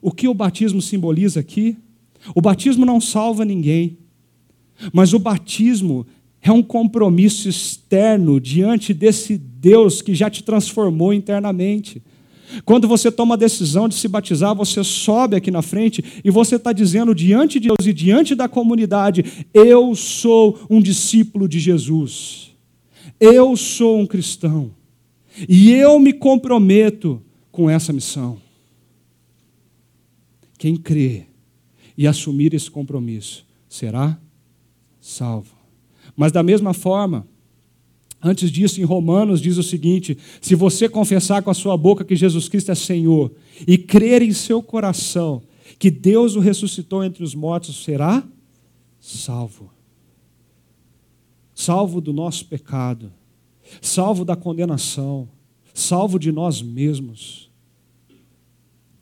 O que o batismo simboliza aqui? O batismo não salva ninguém, mas o batismo é um compromisso externo diante desse Deus que já te transformou internamente. Quando você toma a decisão de se batizar, você sobe aqui na frente e você está dizendo diante de Deus e diante da comunidade: Eu sou um discípulo de Jesus. Eu sou um cristão. E eu me comprometo com essa missão. Quem crê e assumir esse compromisso será salvo. Mas da mesma forma, antes disso, em Romanos diz o seguinte: se você confessar com a sua boca que Jesus Cristo é Senhor e crer em seu coração que Deus o ressuscitou entre os mortos, será salvo. Salvo do nosso pecado, salvo da condenação, salvo de nós mesmos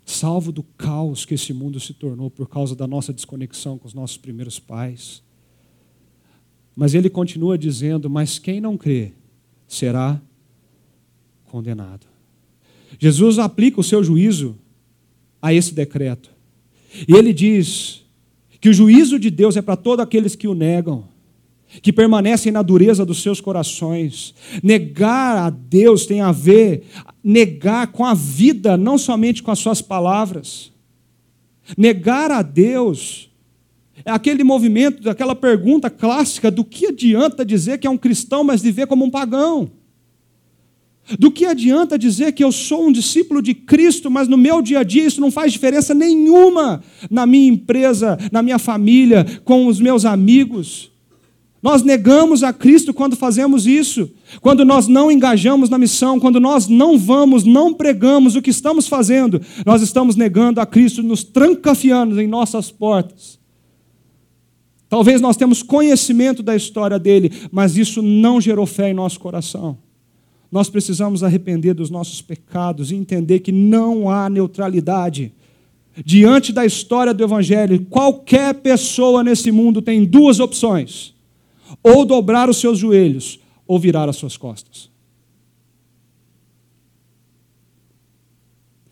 salvo do caos que esse mundo se tornou por causa da nossa desconexão com os nossos primeiros pais. Mas ele continua dizendo: Mas quem não crê será condenado. Jesus aplica o seu juízo a esse decreto. E ele diz que o juízo de Deus é para todos aqueles que o negam, que permanecem na dureza dos seus corações. Negar a Deus tem a ver, negar com a vida, não somente com as suas palavras. Negar a Deus é aquele movimento, aquela pergunta clássica: do que adianta dizer que é um cristão, mas viver como um pagão? Do que adianta dizer que eu sou um discípulo de Cristo, mas no meu dia a dia isso não faz diferença nenhuma na minha empresa, na minha família, com os meus amigos? Nós negamos a Cristo quando fazemos isso, quando nós não engajamos na missão, quando nós não vamos, não pregamos o que estamos fazendo, nós estamos negando a Cristo, nos trancafiando em nossas portas. Talvez nós temos conhecimento da história dele, mas isso não gerou fé em nosso coração. Nós precisamos arrepender dos nossos pecados e entender que não há neutralidade. Diante da história do Evangelho, qualquer pessoa nesse mundo tem duas opções: ou dobrar os seus joelhos, ou virar as suas costas.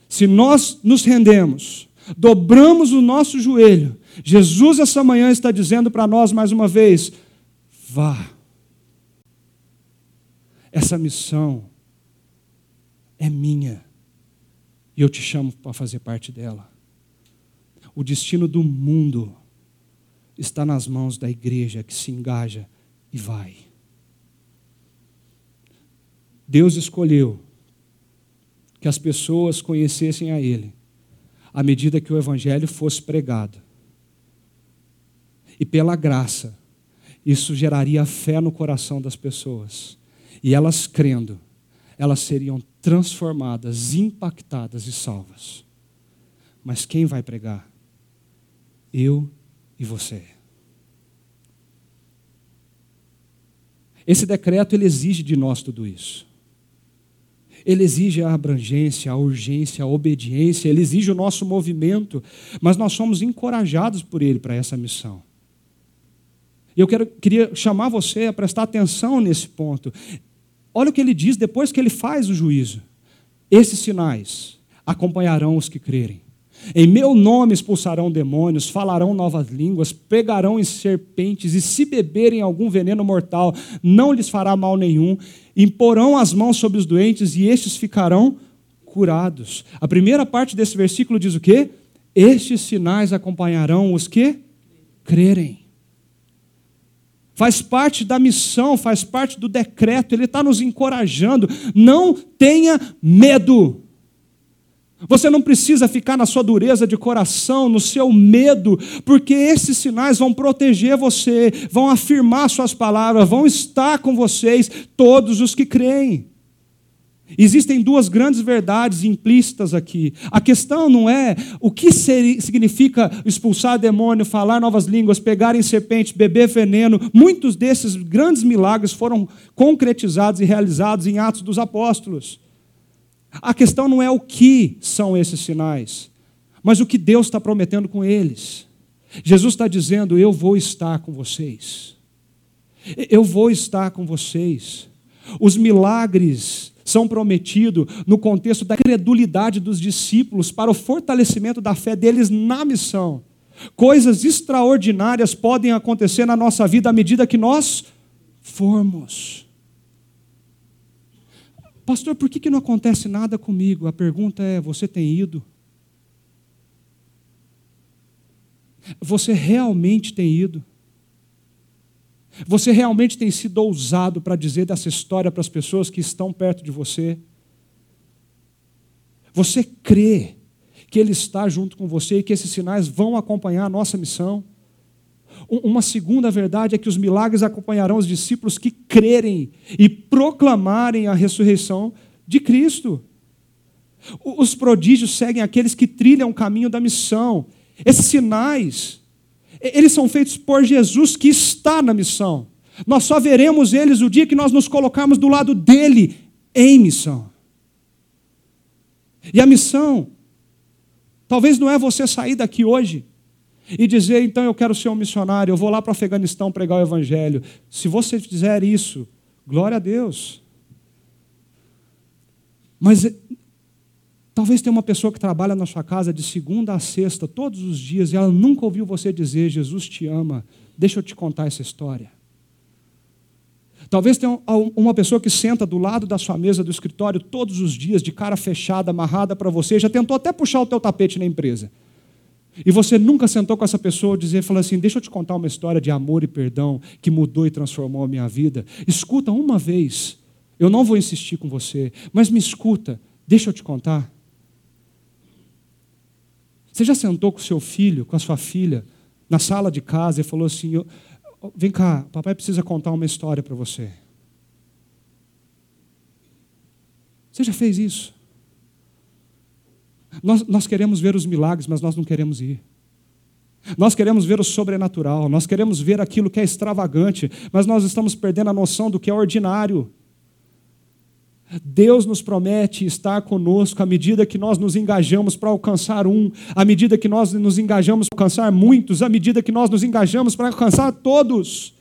Se nós nos rendemos, dobramos o nosso joelho, Jesus essa manhã está dizendo para nós mais uma vez: vá essa missão é minha e eu te chamo para fazer parte dela. O destino do mundo está nas mãos da igreja que se engaja e vai. Deus escolheu que as pessoas conhecessem a Ele à medida que o Evangelho fosse pregado. E pela graça, isso geraria fé no coração das pessoas e elas crendo, elas seriam transformadas, impactadas e salvas. Mas quem vai pregar? Eu e você. Esse decreto ele exige de nós tudo isso. Ele exige a abrangência, a urgência, a obediência, ele exige o nosso movimento, mas nós somos encorajados por ele para essa missão. E eu quero, queria chamar você a prestar atenção nesse ponto. Olha o que ele diz depois que ele faz o juízo. Esses sinais acompanharão os que crerem. Em meu nome expulsarão demônios, falarão novas línguas, pegarão em serpentes, e se beberem algum veneno mortal, não lhes fará mal nenhum. Imporão as mãos sobre os doentes e estes ficarão curados. A primeira parte desse versículo diz o quê? Estes sinais acompanharão os que crerem faz parte da missão, faz parte do decreto, ele está nos encorajando. Não tenha medo. Você não precisa ficar na sua dureza de coração, no seu medo, porque esses sinais vão proteger você, vão afirmar suas palavras, vão estar com vocês, todos os que creem. Existem duas grandes verdades implícitas aqui. A questão não é o que significa expulsar demônio, falar novas línguas, pegar em serpente, beber veneno. Muitos desses grandes milagres foram concretizados e realizados em Atos dos Apóstolos. A questão não é o que são esses sinais, mas o que Deus está prometendo com eles. Jesus está dizendo: Eu vou estar com vocês. Eu vou estar com vocês. Os milagres são prometidos no contexto da credulidade dos discípulos para o fortalecimento da fé deles na missão. Coisas extraordinárias podem acontecer na nossa vida à medida que nós formos. Pastor, por que, que não acontece nada comigo? A pergunta é: você tem ido? Você realmente tem ido? Você realmente tem sido ousado para dizer dessa história para as pessoas que estão perto de você? Você crê que Ele está junto com você e que esses sinais vão acompanhar a nossa missão? Uma segunda verdade é que os milagres acompanharão os discípulos que crerem e proclamarem a ressurreição de Cristo. Os prodígios seguem aqueles que trilham o caminho da missão. Esses sinais eles são feitos por Jesus que está na missão. Nós só veremos eles o dia que nós nos colocarmos do lado dele em missão. E a missão Talvez não é você sair daqui hoje e dizer, então eu quero ser um missionário, eu vou lá para o Afeganistão pregar o evangelho. Se você fizer isso, glória a Deus. Mas eh, talvez tenha uma pessoa que trabalha na sua casa de segunda a sexta, todos os dias, e ela nunca ouviu você dizer: Jesus te ama. Deixa eu te contar essa história. Talvez tenha uma pessoa que senta do lado da sua mesa do escritório todos os dias, de cara fechada, amarrada para você, já tentou até puxar o teu tapete na empresa. E você nunca sentou com essa pessoa e falou assim: deixa eu te contar uma história de amor e perdão que mudou e transformou a minha vida. Escuta uma vez. Eu não vou insistir com você, mas me escuta, deixa eu te contar. Você já sentou com seu filho, com a sua filha, na sala de casa e falou assim: vem cá, papai precisa contar uma história para você. Você já fez isso? Nós, nós queremos ver os milagres, mas nós não queremos ir. Nós queremos ver o sobrenatural, nós queremos ver aquilo que é extravagante, mas nós estamos perdendo a noção do que é ordinário. Deus nos promete estar conosco à medida que nós nos engajamos para alcançar um, à medida que nós nos engajamos para alcançar muitos, à medida que nós nos engajamos para alcançar todos.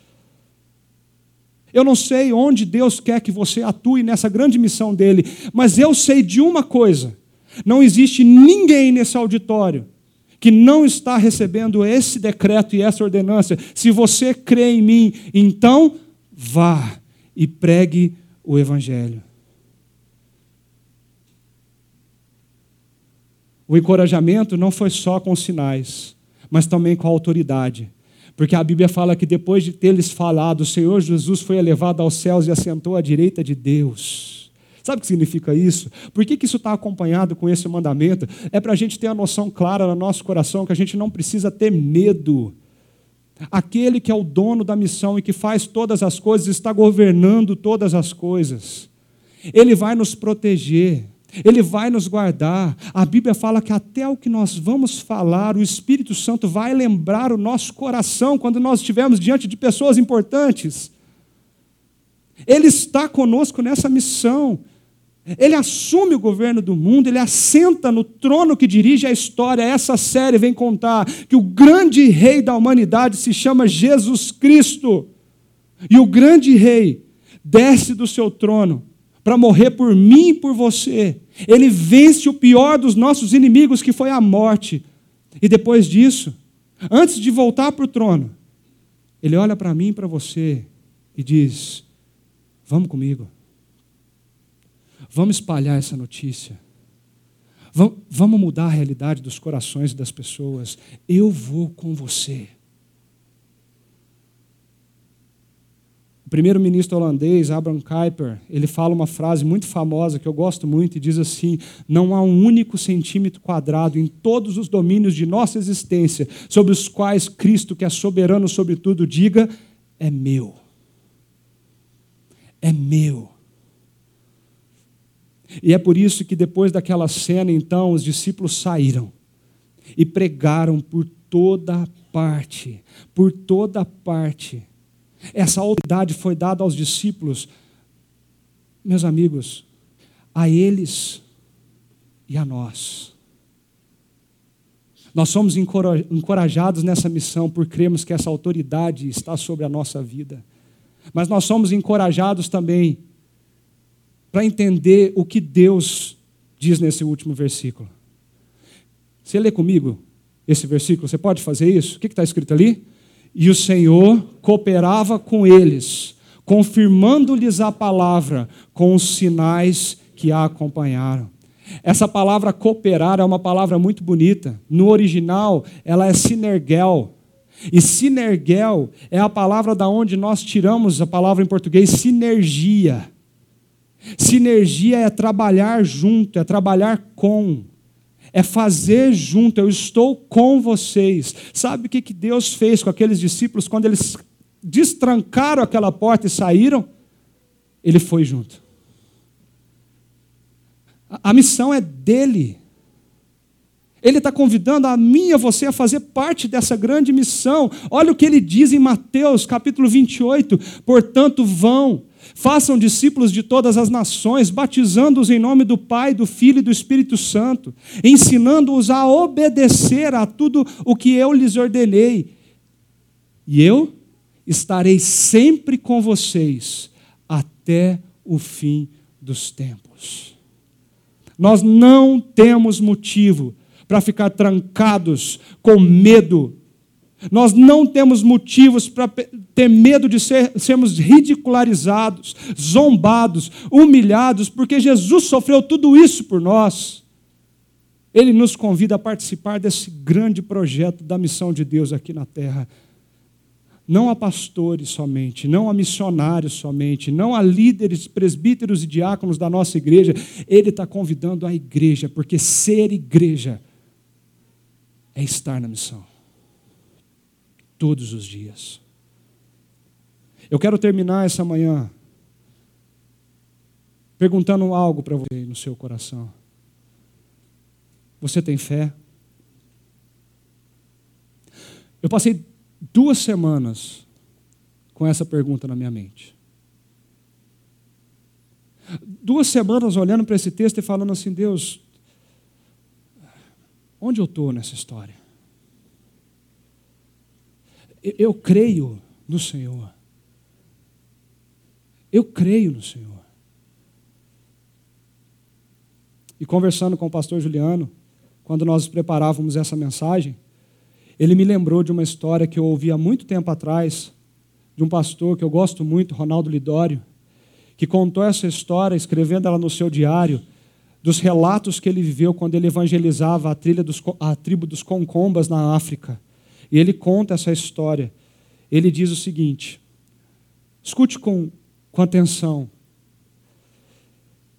Eu não sei onde Deus quer que você atue nessa grande missão dele, mas eu sei de uma coisa não existe ninguém nesse auditório que não está recebendo esse decreto e essa ordenança. Se você crê em mim, então vá e pregue o Evangelho. O encorajamento não foi só com sinais, mas também com a autoridade. Porque a Bíblia fala que depois de ter-lhes falado, o Senhor Jesus foi elevado aos céus e assentou à direita de Deus. Sabe o que significa isso? Por que, que isso está acompanhado com esse mandamento? É para a gente ter a noção clara no nosso coração que a gente não precisa ter medo. Aquele que é o dono da missão e que faz todas as coisas está governando todas as coisas. Ele vai nos proteger. Ele vai nos guardar. A Bíblia fala que até o que nós vamos falar, o Espírito Santo vai lembrar o nosso coração quando nós estivermos diante de pessoas importantes. Ele está conosco nessa missão. Ele assume o governo do mundo, ele assenta no trono que dirige a história. Essa série vem contar que o grande rei da humanidade se chama Jesus Cristo. E o grande rei desce do seu trono para morrer por mim e por você. Ele vence o pior dos nossos inimigos, que foi a morte. E depois disso, antes de voltar para o trono, ele olha para mim e para você e diz: Vamos comigo. Vamos espalhar essa notícia. Vamos mudar a realidade dos corações das pessoas. Eu vou com você. O primeiro-ministro holandês, Abraham Kuyper, ele fala uma frase muito famosa que eu gosto muito e diz assim: Não há um único centímetro quadrado em todos os domínios de nossa existência sobre os quais Cristo, que é soberano sobre tudo, diga: É meu. É meu. E é por isso que depois daquela cena, então, os discípulos saíram e pregaram por toda parte, por toda parte. Essa autoridade foi dada aos discípulos, meus amigos, a eles e a nós. Nós somos encorajados nessa missão por cremos que essa autoridade está sobre a nossa vida. Mas nós somos encorajados também para entender o que Deus diz nesse último versículo. Você lê comigo esse versículo? Você pode fazer isso? O que está escrito ali? E o Senhor cooperava com eles, confirmando-lhes a palavra com os sinais que a acompanharam. Essa palavra cooperar é uma palavra muito bonita. No original, ela é sinergel. E sinergel é a palavra da onde nós tiramos a palavra em português sinergia. Sinergia é trabalhar junto, é trabalhar com, é fazer junto. Eu estou com vocês. Sabe o que Deus fez com aqueles discípulos quando eles destrancaram aquela porta e saíram? Ele foi junto. A missão é dele. Ele está convidando a mim e a você a fazer parte dessa grande missão. Olha o que ele diz em Mateus capítulo 28. Portanto, vão Façam discípulos de todas as nações, batizando-os em nome do Pai, do Filho e do Espírito Santo, ensinando-os a obedecer a tudo o que eu lhes ordenei. E eu estarei sempre com vocês até o fim dos tempos. Nós não temos motivo para ficar trancados com medo nós não temos motivos para ter medo de ser, sermos ridicularizados, zombados, humilhados, porque Jesus sofreu tudo isso por nós. Ele nos convida a participar desse grande projeto da missão de Deus aqui na terra. Não a pastores somente, não a missionários somente, não a líderes, presbíteros e diáconos da nossa igreja. Ele está convidando a igreja, porque ser igreja é estar na missão todos os dias. Eu quero terminar essa manhã perguntando algo para você no seu coração. Você tem fé? Eu passei duas semanas com essa pergunta na minha mente. Duas semanas olhando para esse texto e falando assim: Deus, onde eu estou nessa história? Eu creio no Senhor. Eu creio no Senhor. E conversando com o pastor Juliano, quando nós preparávamos essa mensagem, ele me lembrou de uma história que eu ouvi há muito tempo atrás, de um pastor que eu gosto muito, Ronaldo Lidório, que contou essa história, escrevendo ela no seu diário, dos relatos que ele viveu quando ele evangelizava a, dos, a tribo dos Concombas na África. E ele conta essa história. Ele diz o seguinte: escute com, com atenção.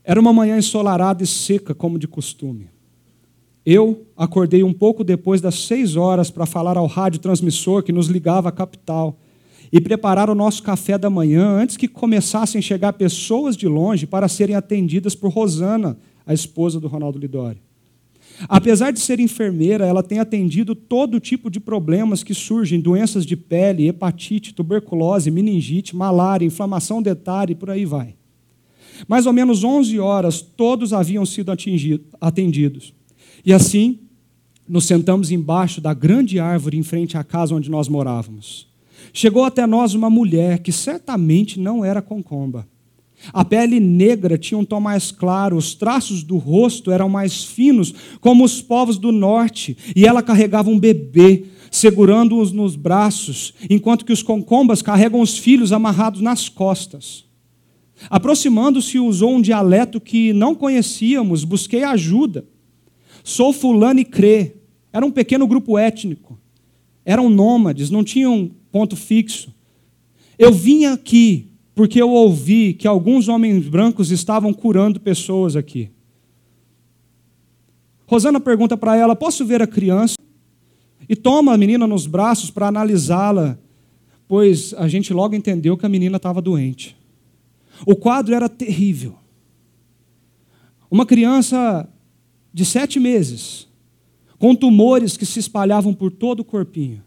Era uma manhã ensolarada e seca, como de costume. Eu acordei um pouco depois das seis horas para falar ao rádio transmissor que nos ligava à capital e preparar o nosso café da manhã antes que começassem a chegar pessoas de longe para serem atendidas por Rosana, a esposa do Ronaldo Lidório. Apesar de ser enfermeira, ela tem atendido todo tipo de problemas que surgem, doenças de pele, hepatite, tuberculose, meningite, malária, inflamação dentária e por aí vai. Mais ou menos 11 horas, todos haviam sido atendidos. E assim, nos sentamos embaixo da grande árvore em frente à casa onde nós morávamos. Chegou até nós uma mulher que certamente não era concomba. A pele negra tinha um tom mais claro, os traços do rosto eram mais finos, como os povos do norte, e ela carregava um bebê, segurando-os nos braços, enquanto que os concombas carregam os filhos amarrados nas costas. Aproximando-se, usou um dialeto que não conhecíamos, busquei ajuda. Sou fulano e crê. Era um pequeno grupo étnico. Eram nômades, não tinham ponto fixo. Eu vim aqui porque eu ouvi que alguns homens brancos estavam curando pessoas aqui. Rosana pergunta para ela: Posso ver a criança? E toma a menina nos braços para analisá-la, pois a gente logo entendeu que a menina estava doente. O quadro era terrível. Uma criança de sete meses, com tumores que se espalhavam por todo o corpinho.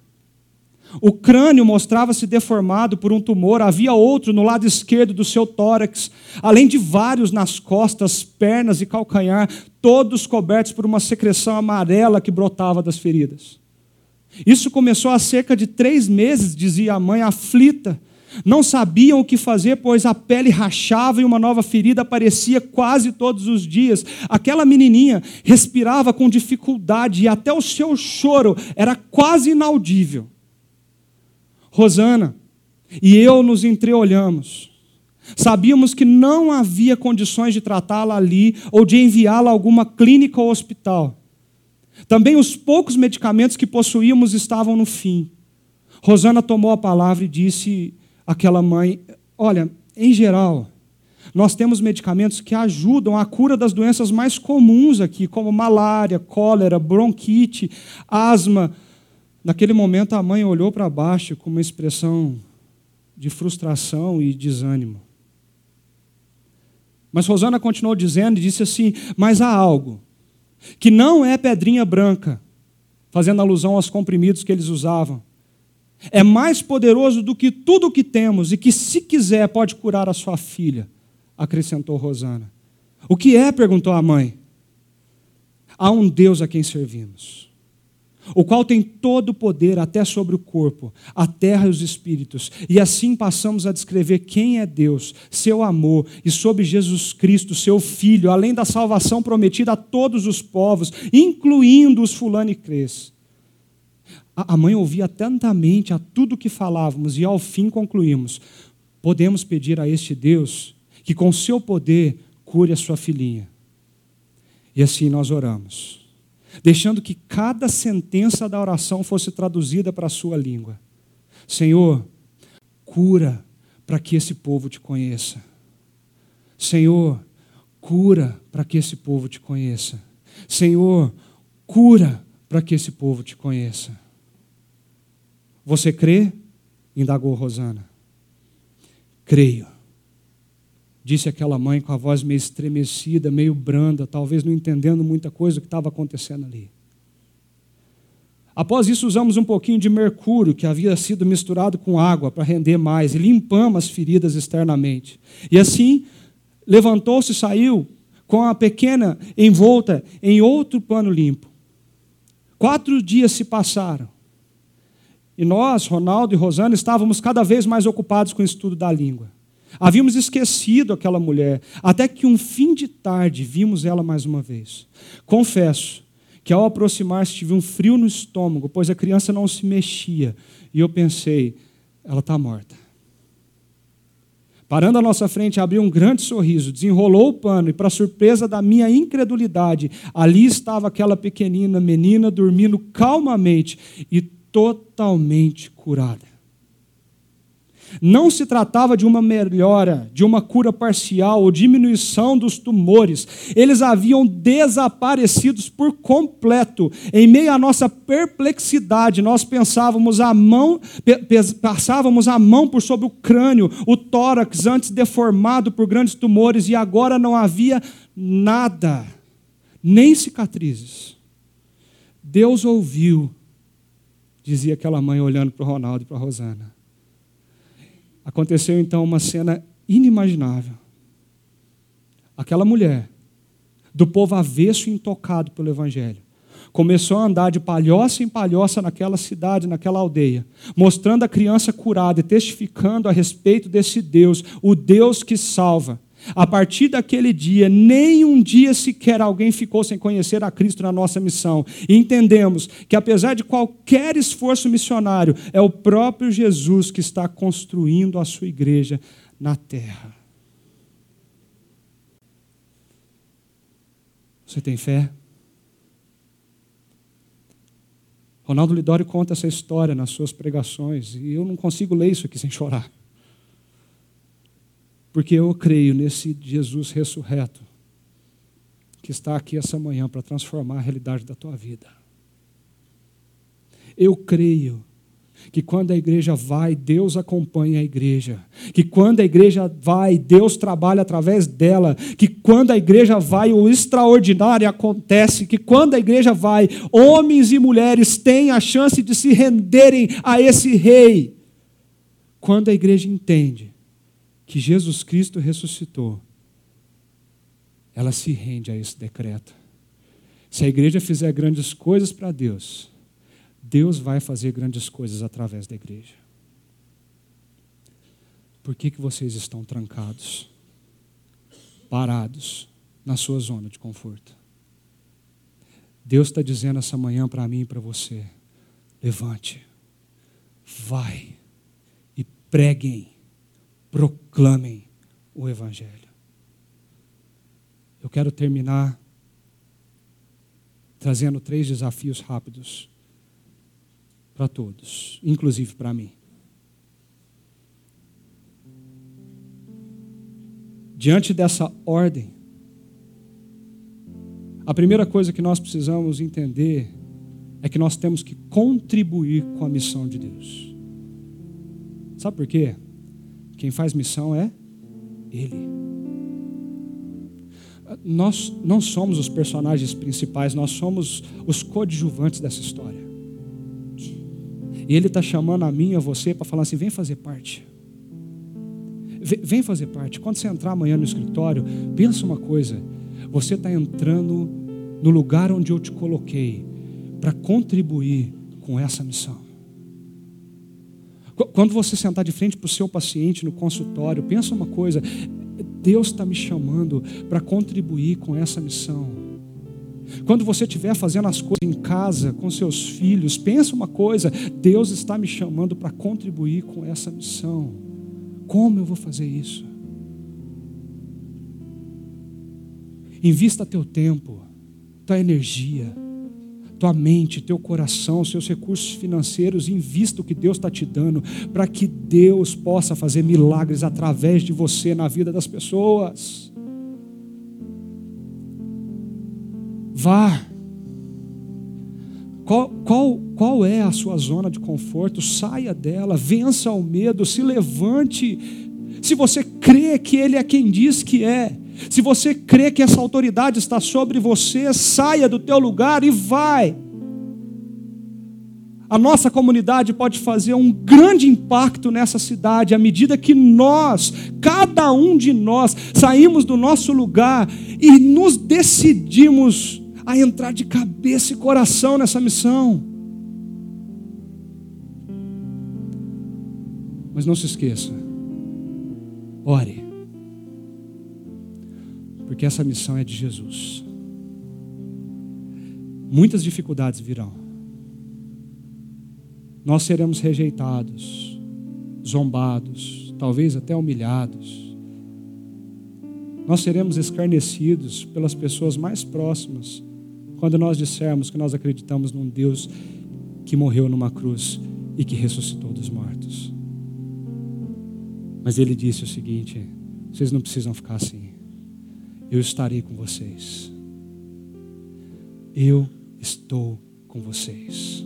O crânio mostrava-se deformado por um tumor, havia outro no lado esquerdo do seu tórax, além de vários nas costas, pernas e calcanhar, todos cobertos por uma secreção amarela que brotava das feridas. Isso começou há cerca de três meses, dizia a mãe, aflita. Não sabiam o que fazer, pois a pele rachava e uma nova ferida aparecia quase todos os dias. Aquela menininha respirava com dificuldade e até o seu choro era quase inaudível. Rosana e eu nos entreolhamos. Sabíamos que não havia condições de tratá-la ali ou de enviá-la a alguma clínica ou hospital. Também os poucos medicamentos que possuíamos estavam no fim. Rosana tomou a palavra e disse àquela mãe: Olha, em geral, nós temos medicamentos que ajudam a cura das doenças mais comuns aqui, como malária, cólera, bronquite, asma, Naquele momento, a mãe olhou para baixo com uma expressão de frustração e desânimo. Mas Rosana continuou dizendo e disse assim: Mas há algo que não é pedrinha branca, fazendo alusão aos comprimidos que eles usavam. é mais poderoso do que tudo o que temos e que, se quiser, pode curar a sua filha, acrescentou Rosana. O que é? perguntou a mãe. Há um Deus a quem servimos o qual tem todo o poder até sobre o corpo, a terra e os espíritos. E assim passamos a descrever quem é Deus, seu amor e sobre Jesus Cristo, seu Filho, além da salvação prometida a todos os povos, incluindo os fulano e crês. A mãe ouvia atentamente a tudo que falávamos e ao fim concluímos: podemos pedir a este Deus que com seu poder cure a sua filhinha. E assim nós oramos deixando que cada sentença da oração fosse traduzida para a sua língua. Senhor, cura para que esse povo te conheça. Senhor, cura para que esse povo te conheça. Senhor, cura para que esse povo te conheça. Você crê? indagou Rosana. Creio disse aquela mãe com a voz meio estremecida, meio branda, talvez não entendendo muita coisa que estava acontecendo ali. Após isso, usamos um pouquinho de mercúrio que havia sido misturado com água para render mais e limpamos as feridas externamente. E assim, levantou-se e saiu com a pequena envolta em outro pano limpo. Quatro dias se passaram. E nós, Ronaldo e Rosana, estávamos cada vez mais ocupados com o estudo da língua. Havíamos esquecido aquela mulher, até que um fim de tarde vimos ela mais uma vez. Confesso que ao aproximar-se tive um frio no estômago, pois a criança não se mexia, e eu pensei, ela está morta. Parando à nossa frente, abriu um grande sorriso, desenrolou o pano e, para surpresa da minha incredulidade, ali estava aquela pequenina menina dormindo calmamente e totalmente curada. Não se tratava de uma melhora, de uma cura parcial ou diminuição dos tumores. Eles haviam desaparecido por completo. Em meio à nossa perplexidade, nós pensávamos a mão, passávamos a mão por sobre o crânio, o tórax antes deformado por grandes tumores e agora não havia nada, nem cicatrizes. Deus ouviu, dizia aquela mãe olhando para o Ronaldo e para a Rosana. Aconteceu então uma cena inimaginável. Aquela mulher, do povo avesso e intocado pelo Evangelho, começou a andar de palhoça em palhoça naquela cidade, naquela aldeia, mostrando a criança curada e testificando a respeito desse Deus, o Deus que salva. A partir daquele dia, nem um dia sequer alguém ficou sem conhecer a Cristo na nossa missão. E entendemos que, apesar de qualquer esforço missionário, é o próprio Jesus que está construindo a sua igreja na terra. Você tem fé? Ronaldo Lidório conta essa história nas suas pregações, e eu não consigo ler isso aqui sem chorar porque eu creio nesse Jesus ressurreto que está aqui essa manhã para transformar a realidade da tua vida. Eu creio que quando a igreja vai, Deus acompanha a igreja. Que quando a igreja vai, Deus trabalha através dela. Que quando a igreja vai, o extraordinário acontece. Que quando a igreja vai, homens e mulheres têm a chance de se renderem a esse rei. Quando a igreja entende que Jesus Cristo ressuscitou, ela se rende a esse decreto. Se a igreja fizer grandes coisas para Deus, Deus vai fazer grandes coisas através da igreja. Por que, que vocês estão trancados, parados na sua zona de conforto? Deus está dizendo essa manhã para mim e para você: levante, vai e preguem proclamem o Evangelho. Eu quero terminar trazendo três desafios rápidos para todos, inclusive para mim. Diante dessa ordem, a primeira coisa que nós precisamos entender é que nós temos que contribuir com a missão de Deus. Sabe por quê? Quem faz missão é Ele. Nós não somos os personagens principais, nós somos os coadjuvantes dessa história. E Ele está chamando a mim e a você para falar assim: vem fazer parte. Vem fazer parte. Quando você entrar amanhã no escritório, pensa uma coisa: você está entrando no lugar onde eu te coloquei para contribuir com essa missão. Quando você sentar de frente para o seu paciente no consultório, pensa uma coisa: Deus está me chamando para contribuir com essa missão. Quando você estiver fazendo as coisas em casa, com seus filhos, pensa uma coisa: Deus está me chamando para contribuir com essa missão. Como eu vou fazer isso? Invista teu tempo, tua energia, tua mente, teu coração, seus recursos financeiros, invista o que Deus está te dando, para que Deus possa fazer milagres através de você na vida das pessoas. Vá. Qual, qual, qual é a sua zona de conforto? Saia dela, vença o medo, se levante. Se você crê que Ele é quem diz que é, se você crê que essa autoridade está sobre você, saia do teu lugar e vai. A nossa comunidade pode fazer um grande impacto nessa cidade à medida que nós, cada um de nós, saímos do nosso lugar e nos decidimos a entrar de cabeça e coração nessa missão. Mas não se esqueça, ore, porque essa missão é de Jesus. Muitas dificuldades virão, nós seremos rejeitados, zombados, talvez até humilhados. Nós seremos escarnecidos pelas pessoas mais próximas quando nós dissermos que nós acreditamos num Deus que morreu numa cruz e que ressuscitou dos mortos. Mas ele disse o seguinte: vocês não precisam ficar assim. Eu estarei com vocês. Eu estou com vocês.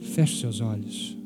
Feche seus olhos.